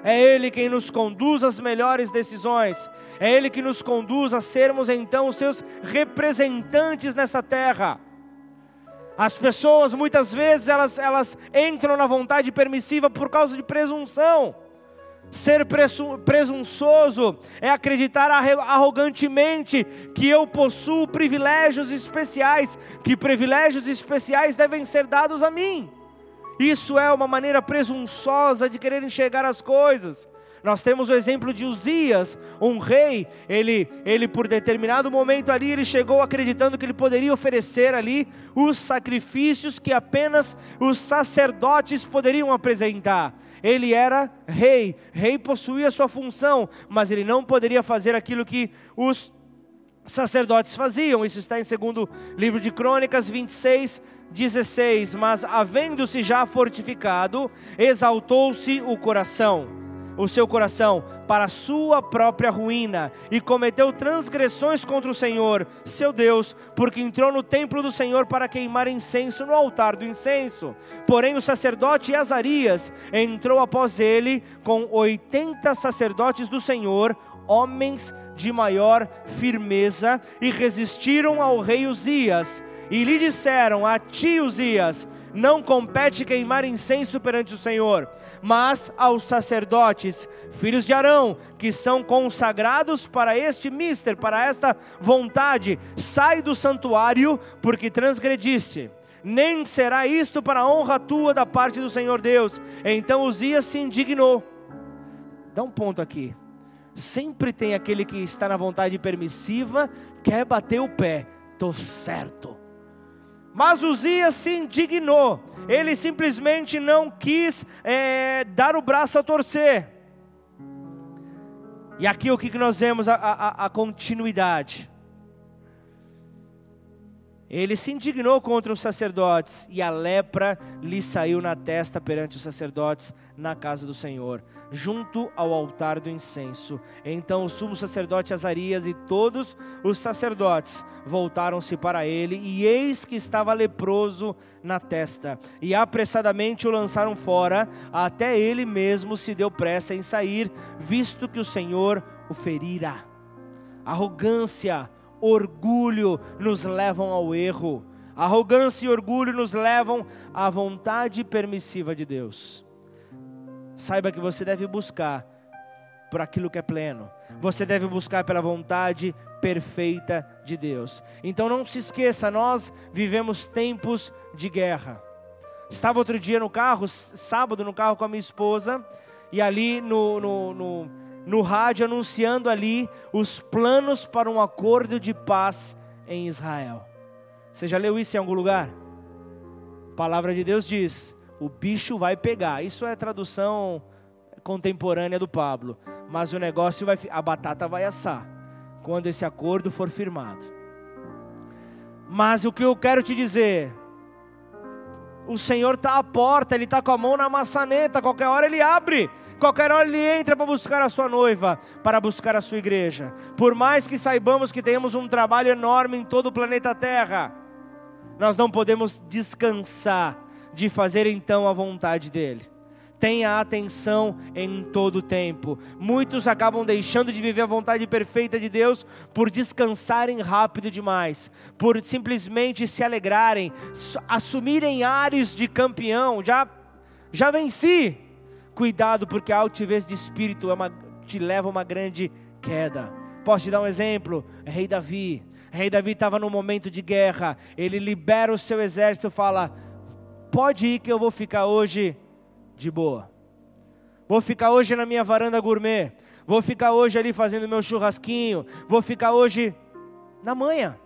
S1: É Ele quem nos conduz às melhores decisões. É Ele que nos conduz a sermos então os seus representantes nessa terra. As pessoas muitas vezes elas, elas entram na vontade permissiva por causa de presunção. Ser presunçoso é acreditar arrogantemente que eu possuo privilégios especiais, que privilégios especiais devem ser dados a mim. Isso é uma maneira presunçosa de querer enxergar as coisas. Nós temos o exemplo de Uzias, um rei, ele, ele por determinado momento ali, ele chegou acreditando que ele poderia oferecer ali os sacrifícios que apenas os sacerdotes poderiam apresentar. Ele era rei, rei possuía sua função, mas ele não poderia fazer aquilo que os sacerdotes faziam. Isso está em segundo livro de Crônicas 26, 16. Mas havendo-se já fortificado, exaltou-se o coração o seu coração para a sua própria ruína e cometeu transgressões contra o Senhor, seu Deus, porque entrou no templo do Senhor para queimar incenso no altar do incenso. Porém, o sacerdote Azarias entrou após ele com oitenta sacerdotes do Senhor, homens de maior firmeza, e resistiram ao rei Uzias. E lhe disseram a ti, Uzias: Não compete queimar incenso perante o Senhor mas aos sacerdotes, filhos de Arão, que são consagrados para este mister, para esta vontade, sai do santuário, porque transgrediste. Nem será isto para a honra tua da parte do Senhor Deus. Então Uzias se indignou. Dá um ponto aqui. Sempre tem aquele que está na vontade permissiva, quer bater o pé. Estou certo mas Uzias se indignou, ele simplesmente não quis é, dar o braço a torcer. E aqui o que nós vemos? a, a, a continuidade. Ele se indignou contra os sacerdotes e a lepra lhe saiu na testa perante os sacerdotes na casa do Senhor, junto ao altar do incenso. Então o sumo sacerdote Azarias e todos os sacerdotes voltaram-se para ele, e eis que estava leproso na testa, e apressadamente o lançaram fora, até ele mesmo se deu pressa em sair, visto que o Senhor o ferira. Arrogância, orgulho nos levam ao erro. Arrogância e orgulho nos levam à vontade permissiva de Deus. Saiba que você deve buscar por aquilo que é pleno. Você deve buscar pela vontade perfeita de Deus. Então não se esqueça, nós vivemos tempos de guerra. Estava outro dia no carro, sábado no carro com a minha esposa, e ali no, no, no no rádio anunciando ali os planos para um acordo de paz em Israel. Você já leu isso em algum lugar? A palavra de Deus diz: o bicho vai pegar. Isso é tradução contemporânea do Pablo. Mas o negócio vai, a batata vai assar quando esse acordo for firmado. Mas o que eu quero te dizer, o Senhor está à porta, Ele está com a mão na maçaneta, qualquer hora Ele abre. Qualquer hora ele entra para buscar a sua noiva, para buscar a sua igreja. Por mais que saibamos que temos um trabalho enorme em todo o planeta Terra, nós não podemos descansar de fazer então a vontade dEle. Tenha atenção em todo o tempo. Muitos acabam deixando de viver a vontade perfeita de Deus por descansarem rápido demais, por simplesmente se alegrarem, assumirem ares de campeão. Já, já venci, Cuidado, porque a altivez de espírito é uma, te leva a uma grande queda. Posso te dar um exemplo? Rei Davi. Rei Davi estava num momento de guerra. Ele libera o seu exército fala: Pode ir que eu vou ficar hoje de boa. Vou ficar hoje na minha varanda gourmet. Vou ficar hoje ali fazendo meu churrasquinho. Vou ficar hoje na manhã.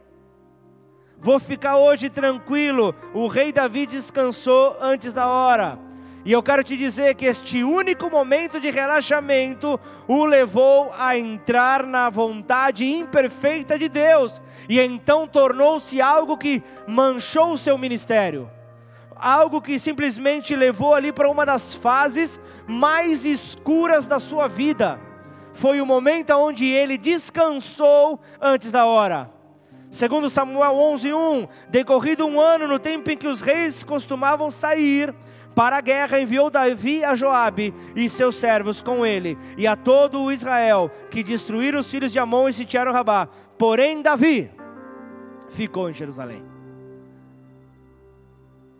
S1: Vou ficar hoje tranquilo. O rei Davi descansou antes da hora. E eu quero te dizer que este único momento de relaxamento o levou a entrar na vontade imperfeita de Deus, e então tornou-se algo que manchou o seu ministério, algo que simplesmente levou ali para uma das fases mais escuras da sua vida. Foi o momento onde ele descansou antes da hora. Segundo Samuel 11:1, decorrido um ano no tempo em que os reis costumavam sair Para a guerra enviou Davi a Joabe e seus servos com ele, e a todo o Israel, que destruíram os filhos de Amon e sitiaram Rabá. Porém, Davi ficou em Jerusalém.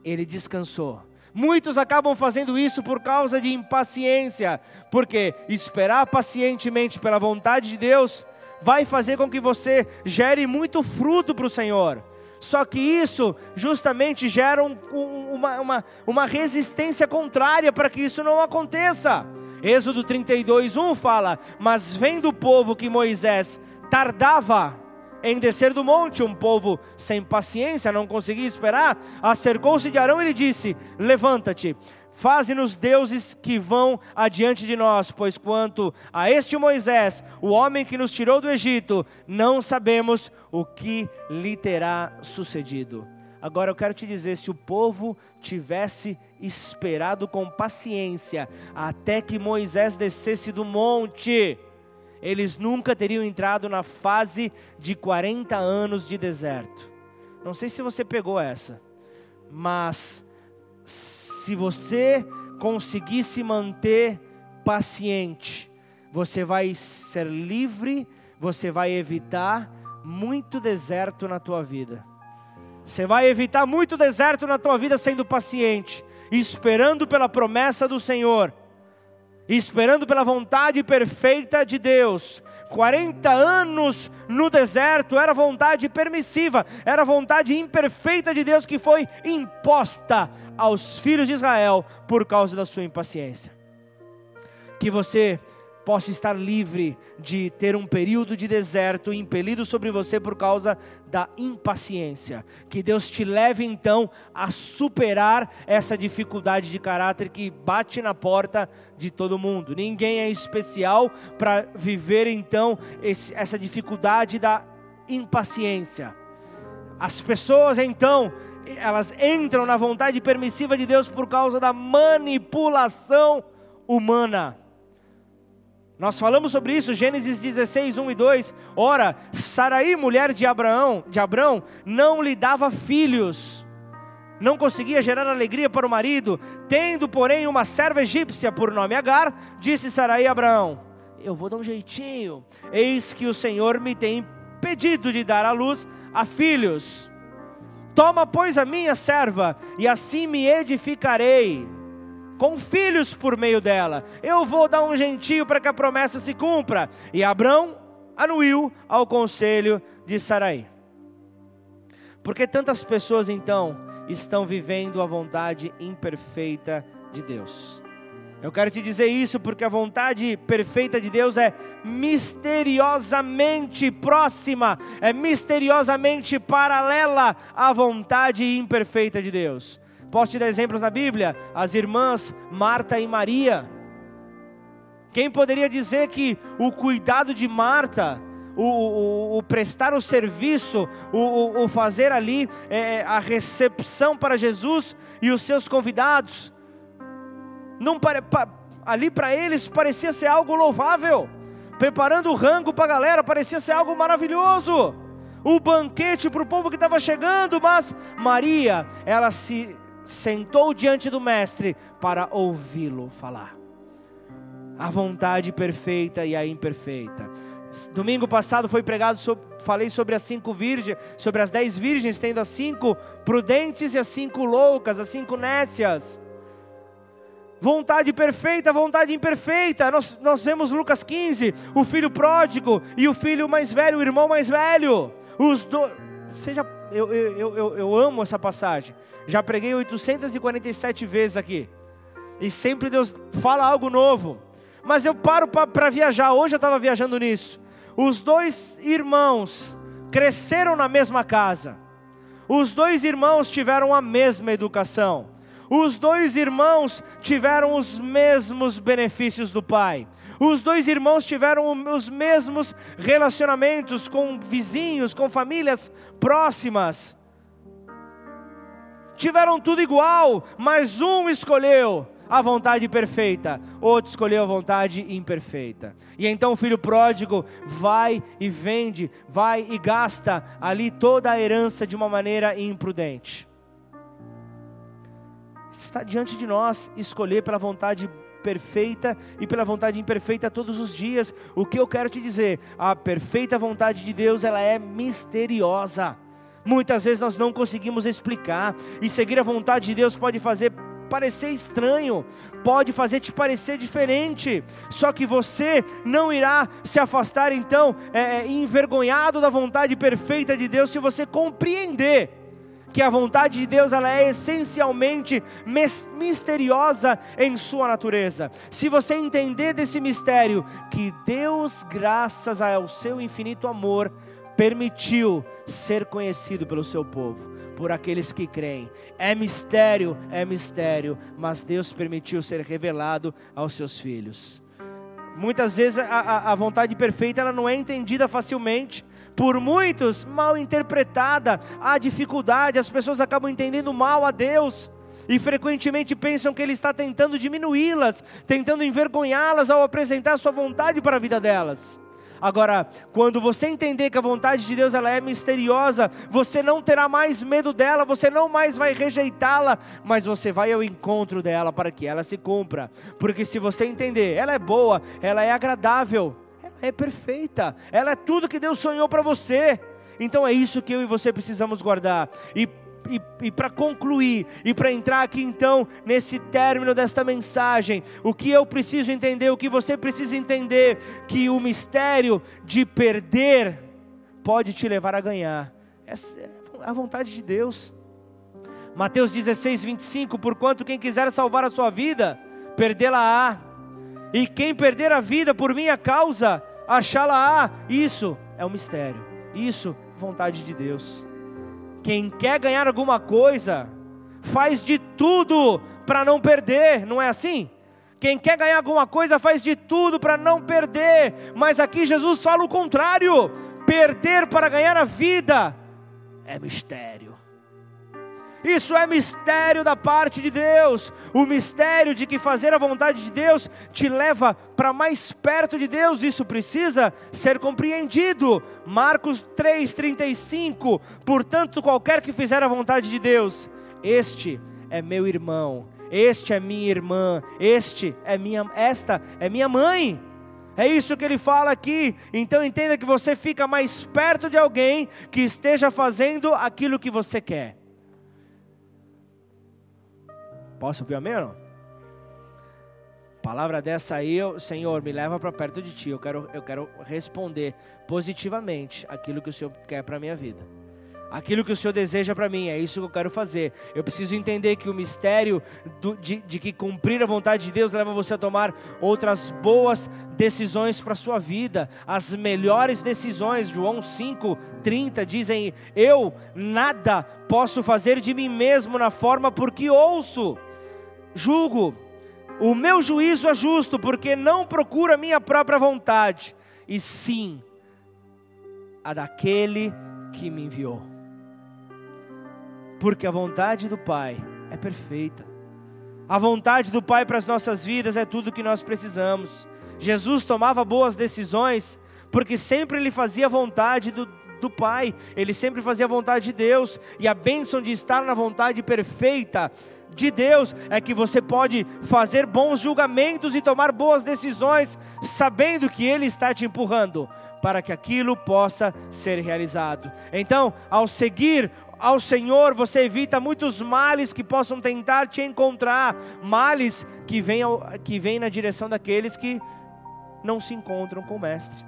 S1: Ele descansou. Muitos acabam fazendo isso por causa de impaciência, porque esperar pacientemente pela vontade de Deus vai fazer com que você gere muito fruto para o Senhor. Só que isso justamente gera um, um, uma, uma, uma resistência contrária para que isso não aconteça. Êxodo 32, 1 fala: Mas vendo o povo que Moisés tardava em descer do monte, um povo sem paciência, não conseguia esperar, acercou-se de Arão e lhe disse: Levanta-te, Faze-nos deuses que vão adiante de nós, pois quanto a este Moisés, o homem que nos tirou do Egito, não sabemos o que lhe terá sucedido. Agora eu quero te dizer: se o povo tivesse esperado com paciência até que Moisés descesse do monte, eles nunca teriam entrado na fase de 40 anos de deserto. Não sei se você pegou essa, mas se você conseguir se manter paciente, você vai ser livre, você vai evitar muito deserto na tua vida. Você vai evitar muito deserto na tua vida sendo paciente, esperando pela promessa do Senhor, esperando pela vontade perfeita de Deus, 40 anos no deserto era vontade permissiva, era vontade imperfeita de Deus que foi imposta aos filhos de Israel por causa da sua impaciência. Que você possa estar livre de ter um período de deserto impelido sobre você por causa da impaciência. Que Deus te leve então a superar essa dificuldade de caráter que bate na porta de todo mundo. Ninguém é especial para viver então esse, essa dificuldade da impaciência. As pessoas então elas entram na vontade permissiva de Deus por causa da manipulação humana. Nós falamos sobre isso, Gênesis 16, 1 e 2. Ora, Saraí, mulher de Abraão, de Abrão, não lhe dava filhos, não conseguia gerar alegria para o marido, tendo, porém, uma serva egípcia por nome Agar, disse Saraí a Abraão: Eu vou dar um jeitinho, eis que o Senhor me tem pedido de dar à luz a filhos. Toma, pois, a minha serva, e assim me edificarei com filhos por meio dela. Eu vou dar um gentio para que a promessa se cumpra. E Abrão anuiu ao conselho de Saraí. Porque tantas pessoas então estão vivendo a vontade imperfeita de Deus. Eu quero te dizer isso porque a vontade perfeita de Deus é misteriosamente próxima, é misteriosamente paralela à vontade imperfeita de Deus. Posso te dar exemplos na Bíblia? As irmãs Marta e Maria. Quem poderia dizer que o cuidado de Marta, o, o, o prestar o serviço, o, o fazer ali é, é, a recepção para Jesus e os seus convidados, não pare, pa, ali para eles parecia ser algo louvável, preparando o rango para a galera, parecia ser algo maravilhoso, o banquete para o povo que estava chegando, mas Maria, ela se sentou diante do Mestre para ouvi-lo falar. A vontade perfeita e a imperfeita. Domingo passado foi pregado, sobre, falei sobre as cinco virgens, sobre as dez virgens, tendo as cinco prudentes e as cinco loucas, as cinco nécias. Vontade perfeita, vontade imperfeita. Nós, nós vemos Lucas 15, o filho pródigo e o filho mais velho, o irmão mais velho. Os dois. Seja eu, eu, eu, eu amo essa passagem. Já preguei 847 vezes aqui. E sempre Deus fala algo novo. Mas eu paro para viajar. Hoje eu estava viajando nisso. Os dois irmãos cresceram na mesma casa. Os dois irmãos tiveram a mesma educação. Os dois irmãos tiveram os mesmos benefícios do pai. Os dois irmãos tiveram os mesmos relacionamentos com vizinhos, com famílias próximas. Tiveram tudo igual, mas um escolheu a vontade perfeita, outro escolheu a vontade imperfeita. E então o filho pródigo vai e vende, vai e gasta ali toda a herança de uma maneira imprudente. está diante de nós escolher pela vontade perfeita e pela vontade imperfeita todos os dias. O que eu quero te dizer, a perfeita vontade de Deus, ela é misteriosa. Muitas vezes nós não conseguimos explicar, e seguir a vontade de Deus pode fazer parecer estranho, pode fazer te parecer diferente, só que você não irá se afastar então é, é envergonhado da vontade perfeita de Deus se você compreender que a vontade de Deus ela é essencialmente misteriosa em sua natureza. Se você entender desse mistério que Deus, graças ao seu infinito amor, permitiu ser conhecido pelo seu povo, por aqueles que creem. É mistério, é mistério, mas Deus permitiu ser revelado aos seus filhos. Muitas vezes a, a, a vontade perfeita ela não é entendida facilmente, por muitos mal interpretada, há dificuldade, as pessoas acabam entendendo mal a Deus e frequentemente pensam que Ele está tentando diminuí-las, tentando envergonhá-las ao apresentar sua vontade para a vida delas. Agora, quando você entender que a vontade de Deus ela é misteriosa, você não terá mais medo dela, você não mais vai rejeitá-la, mas você vai ao encontro dela para que ela se cumpra. Porque se você entender, ela é boa, ela é agradável, é perfeita, ela é tudo que Deus sonhou para você. Então é isso que eu e você precisamos guardar. E, e, e para concluir, e para entrar aqui então nesse término desta mensagem, o que eu preciso entender, o que você precisa entender, que o mistério de perder pode te levar a ganhar. Essa é a vontade de Deus. Mateus 16, 25: Porquanto quem quiser salvar a sua vida, perdê-la-á. E quem perder a vida por minha causa, achá-la-á. Isso é um mistério. Isso é vontade de Deus. Quem quer ganhar alguma coisa, faz de tudo para não perder, não é assim? Quem quer ganhar alguma coisa faz de tudo para não perder, mas aqui Jesus fala o contrário: perder para ganhar a vida é mistério. Isso é mistério da parte de Deus. O mistério de que fazer a vontade de Deus te leva para mais perto de Deus. Isso precisa ser compreendido. Marcos 3:35. Portanto, qualquer que fizer a vontade de Deus, este é meu irmão, este é minha irmã, este é minha esta é minha mãe. É isso que ele fala aqui. Então entenda que você fica mais perto de alguém que esteja fazendo aquilo que você quer. Posso ouvir amém? Palavra dessa aí, eu, Senhor, me leva para perto de Ti. Eu quero, eu quero responder positivamente aquilo que o Senhor quer para a minha vida. Aquilo que o Senhor deseja para mim, é isso que eu quero fazer. Eu preciso entender que o mistério do, de, de, que cumprir a vontade de Deus leva você a tomar outras boas decisões para a sua vida, as melhores decisões. João 5, 30 dizem: Eu nada posso fazer de mim mesmo na forma porque ouço julgo, o meu juízo é justo, porque não procura a minha própria vontade, e sim a daquele que me enviou. Porque a vontade do Pai é perfeita. A vontade do Pai para as nossas vidas é tudo que nós precisamos. Jesus tomava boas decisões porque sempre ele fazia a vontade do, do Pai, ele sempre fazia a vontade de Deus, e a bênção de estar na vontade perfeita de Deus é que você pode fazer bons julgamentos e tomar boas decisões, sabendo que Ele está te empurrando para que aquilo possa ser realizado. Então, ao seguir ao Senhor, você evita muitos males que possam tentar te encontrar, males que vêm, que vêm na direção daqueles que não se encontram com o Mestre.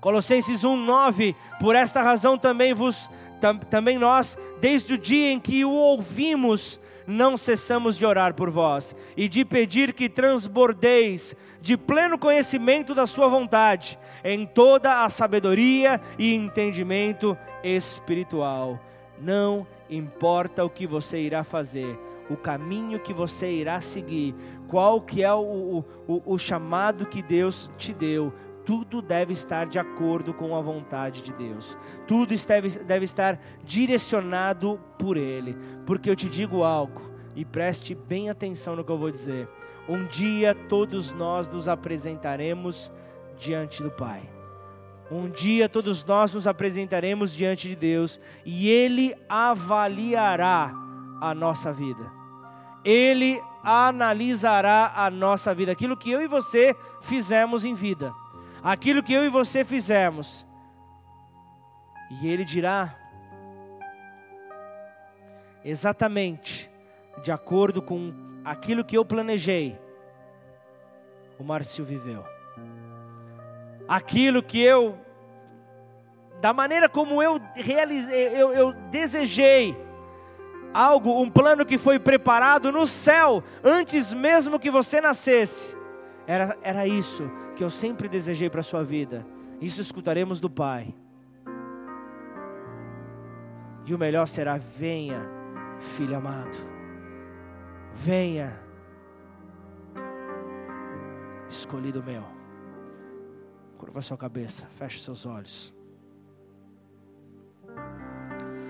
S1: Colossenses 1:9 Por esta razão também vos tam, também nós, desde o dia em que o ouvimos, não cessamos de orar por vós e de pedir que transbordeis de pleno conhecimento da Sua vontade, em toda a sabedoria e entendimento espiritual. Não importa o que você irá fazer, o caminho que você irá seguir, qual que é o, o, o chamado que Deus te deu, tudo deve estar de acordo com a vontade de Deus, tudo deve, estar direcionado por Ele, porque eu te digo algo, e preste bem atenção no que eu vou dizer: um dia todos nós nos apresentaremos diante do Pai. Um dia todos nós nos apresentaremos diante de Deus e Ele avaliará a nossa vida. Ele analisará a nossa vida, aquilo que eu e você fizemos em vida, aquilo que eu e você fizemos, e Ele dirá exatamente de acordo com aquilo que eu planejei, o Márcio viveu. Aquilo que eu, da maneira como eu realizei, eu, eu desejei, algo, um plano que foi preparado no céu, antes mesmo que você nascesse. Era, era isso que eu sempre desejei para a sua vida. Isso escutaremos do Pai. E o melhor será: venha, filho amado, venha, escolhido meu. Curva sua cabeça, feche seus olhos.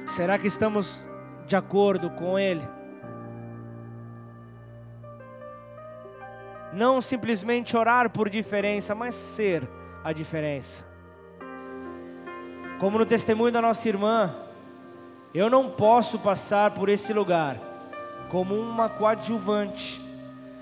S1: Será que estamos de acordo com Ele. Não simplesmente orar por diferença, mas ser a diferença. Como no testemunho da nossa irmã, eu não posso passar por esse lugar como uma coadjuvante.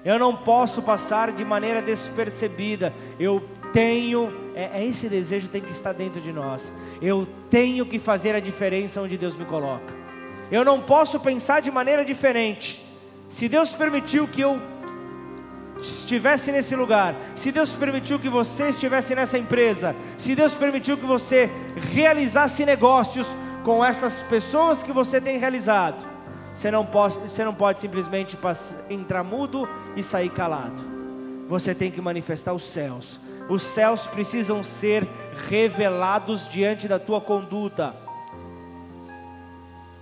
S1: Eu não posso passar de maneira despercebida. Eu tenho, é, é esse desejo tem que estar dentro de nós. Eu tenho que fazer a diferença onde Deus me coloca. Eu não posso pensar de maneira diferente. Se Deus permitiu que eu estivesse nesse lugar, se Deus permitiu que você estivesse nessa empresa, se Deus permitiu que você realizasse negócios com essas pessoas que você tem realizado, você não pode, você não pode simplesmente entrar mudo e sair calado. Você tem que manifestar os céus. Os céus precisam ser revelados diante da tua conduta.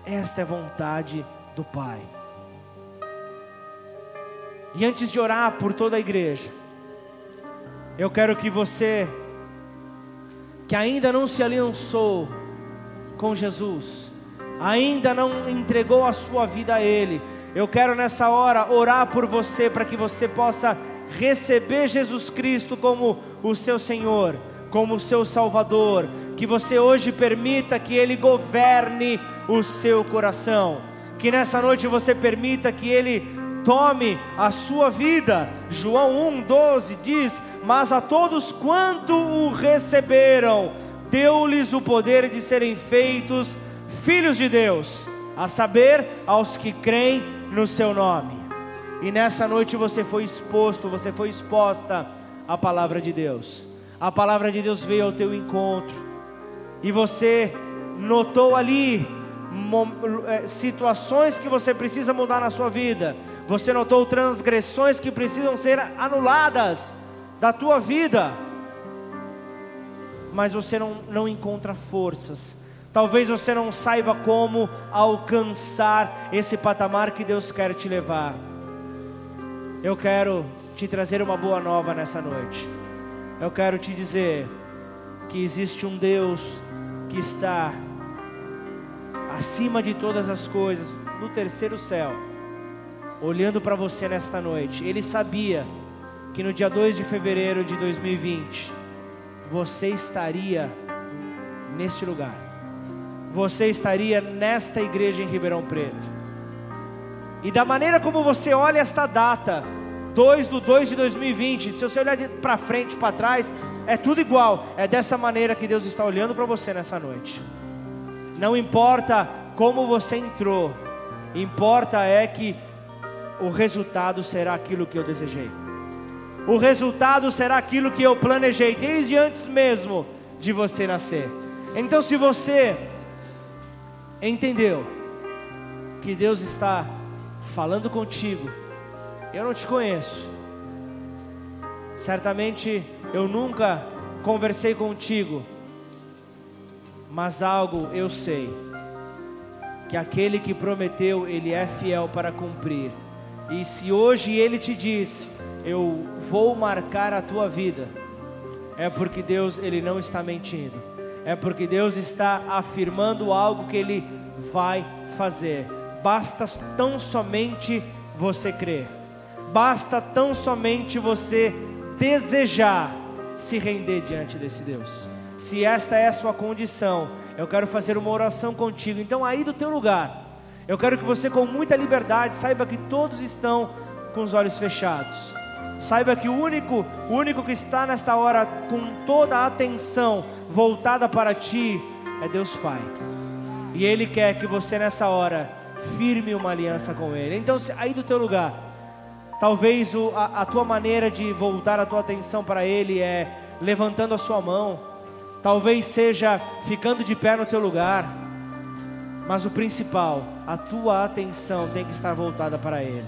S1: Esta é a vontade do Pai. E antes de orar por toda a igreja, eu quero que você, que ainda não se aliançou com Jesus, ainda não entregou a sua vida a Ele, eu quero nessa hora orar por você para que você possa receber Jesus Cristo como o seu Senhor, como o seu Salvador, que você hoje permita que Ele governe o seu coração. Que nessa noite você permita que Ele tome a sua vida. João 1,12 diz: Mas a todos quanto o receberam, deu-lhes o poder de serem feitos filhos de Deus, a saber, aos que creem no seu nome. E nessa noite você foi exposto, você foi exposta à palavra de Deus. A palavra de Deus veio ao teu encontro. E você notou ali situações que você precisa mudar na sua vida. Você notou transgressões que precisam ser anuladas da tua vida. Mas você não, não encontra forças. Talvez você não saiba como alcançar esse patamar que Deus quer te levar. Eu quero te trazer uma boa nova nessa noite. Eu quero te dizer que existe um Deus que está acima de todas as coisas, no terceiro céu, olhando para você nesta noite. Ele sabia que no dia 2 de fevereiro de 2020, você estaria neste lugar, você estaria nesta igreja em Ribeirão Preto. E da maneira como você olha esta data, 2 do 2 de 2020, se você olhar para frente, para trás, é tudo igual. É dessa maneira que Deus está olhando para você nessa noite. Não importa como você entrou, importa é que o resultado será aquilo que eu desejei. O resultado será aquilo que eu planejei desde antes mesmo de você nascer. Então, se você entendeu que Deus está falando contigo, eu não te conheço, certamente eu nunca conversei contigo mas algo eu sei: que aquele que prometeu, ele é fiel para cumprir. E se hoje ele te diz, eu vou marcar a tua vida, é porque Deus ele não está mentindo. É porque Deus está afirmando algo que ele vai fazer. Basta tão somente você crer. Basta tão somente você desejar se render diante desse Deus. Se esta é a sua condição, eu quero fazer uma oração contigo. Então, aí do teu lugar, Eu quero que você, com muita liberdade, saiba que todos estão com os olhos fechados. Saiba que o único, o único que está nesta hora com toda a atenção voltada para ti é Deus Pai. E Ele quer que você nessa hora firme uma aliança com Ele. Então, aí do teu lugar, talvez a, a tua maneira de voltar a tua atenção para Ele é levantando a sua mão, talvez seja ficando de pé no teu lugar, mas o principal, a tua atenção tem que estar voltada para Ele.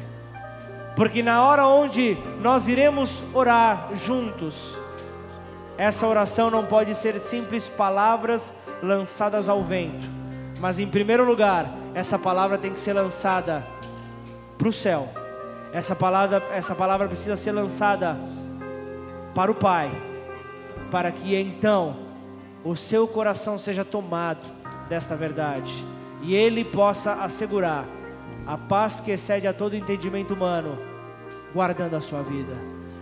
S1: Porque na hora onde nós iremos orar juntos, essa oração não pode ser simples palavras lançadas ao vento, mas em primeiro lugar, essa palavra tem que ser lançada para o céu. Essa palavra, essa palavra precisa ser lançada para o Pai, para que então o seu coração seja tomado desta verdade e ele possa assegurar a paz que excede a todo entendimento humano, guardando a sua vida.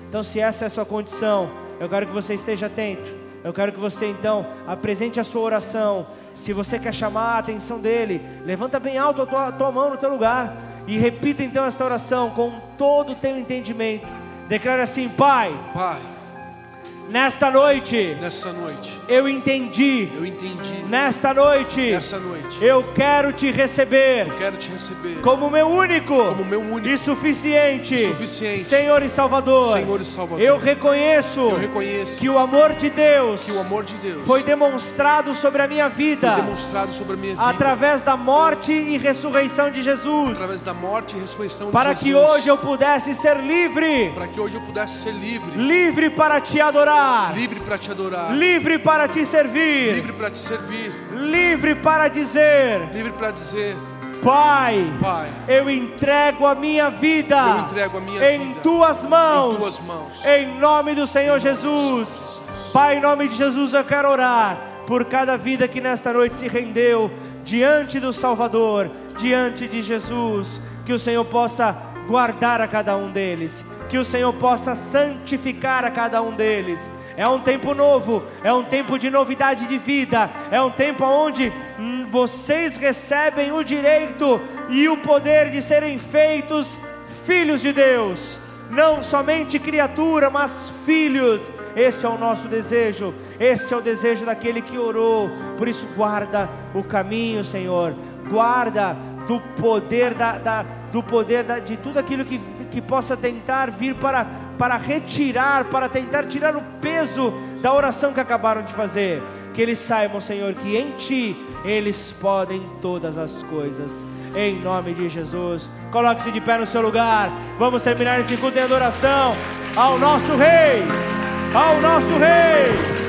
S1: Então, se essa é a sua condição, eu quero que você esteja atento. Eu quero que você então apresente a sua oração. Se você quer chamar a atenção dele, levanta bem alto a tua, a tua mão no teu lugar e repita então esta oração com todo o teu entendimento. Declara assim: Pai.
S2: Pai
S1: Nesta noite,
S2: nessa noite,
S1: eu entendi.
S2: Eu entendi.
S1: Nesta noite,
S2: nessa noite,
S1: eu quero te receber.
S2: Eu quero te receber
S1: como meu único,
S2: como meu único
S1: e suficiente,
S2: e suficiente
S1: Senhor e Salvador.
S2: Senhor e Salvador.
S1: Eu reconheço,
S2: eu reconheço
S1: que o amor de Deus,
S2: que o amor de Deus
S1: foi demonstrado sobre a minha vida,
S2: foi demonstrado sobre a minha vida,
S1: através da morte e ressurreição de Jesus,
S2: através da morte e ressurreição
S1: para
S2: de
S1: Jesus,
S2: para
S1: que hoje eu pudesse ser livre,
S2: para que hoje eu pudesse ser livre,
S1: livre para te adorar adorar,
S2: livre para te adorar,
S1: livre para te servir,
S2: livre para te servir,
S1: livre para dizer,
S2: livre para dizer,
S1: Pai,
S2: Pai,
S1: eu entrego a minha vida,
S2: eu entrego a minha
S1: em
S2: vida
S1: tuas mãos,
S2: em tuas mãos,
S1: em nome do Senhor Jesus. Pai, em nome de Jesus eu quero orar por cada vida que nesta noite se rendeu diante do Salvador, diante de Jesus, que o Senhor possa guardar a cada um deles que o Senhor possa santificar a cada um deles. É um tempo novo, é um tempo de novidade de vida, é um tempo onde hum, vocês recebem o direito e o poder de serem feitos filhos de Deus, não somente criatura, mas filhos. Este é o nosso desejo, este é o desejo daquele que orou. Por isso, guarda o caminho, Senhor, guarda do poder da, da do poder de tudo aquilo que que possa tentar vir para, para retirar, para tentar tirar o peso da oração que acabaram de fazer. Que eles saibam, Senhor, que em Ti eles podem todas as coisas. Em nome de Jesus, coloque-se de pé no seu lugar. Vamos terminar esse culto em adoração ao nosso Rei, ao nosso Rei.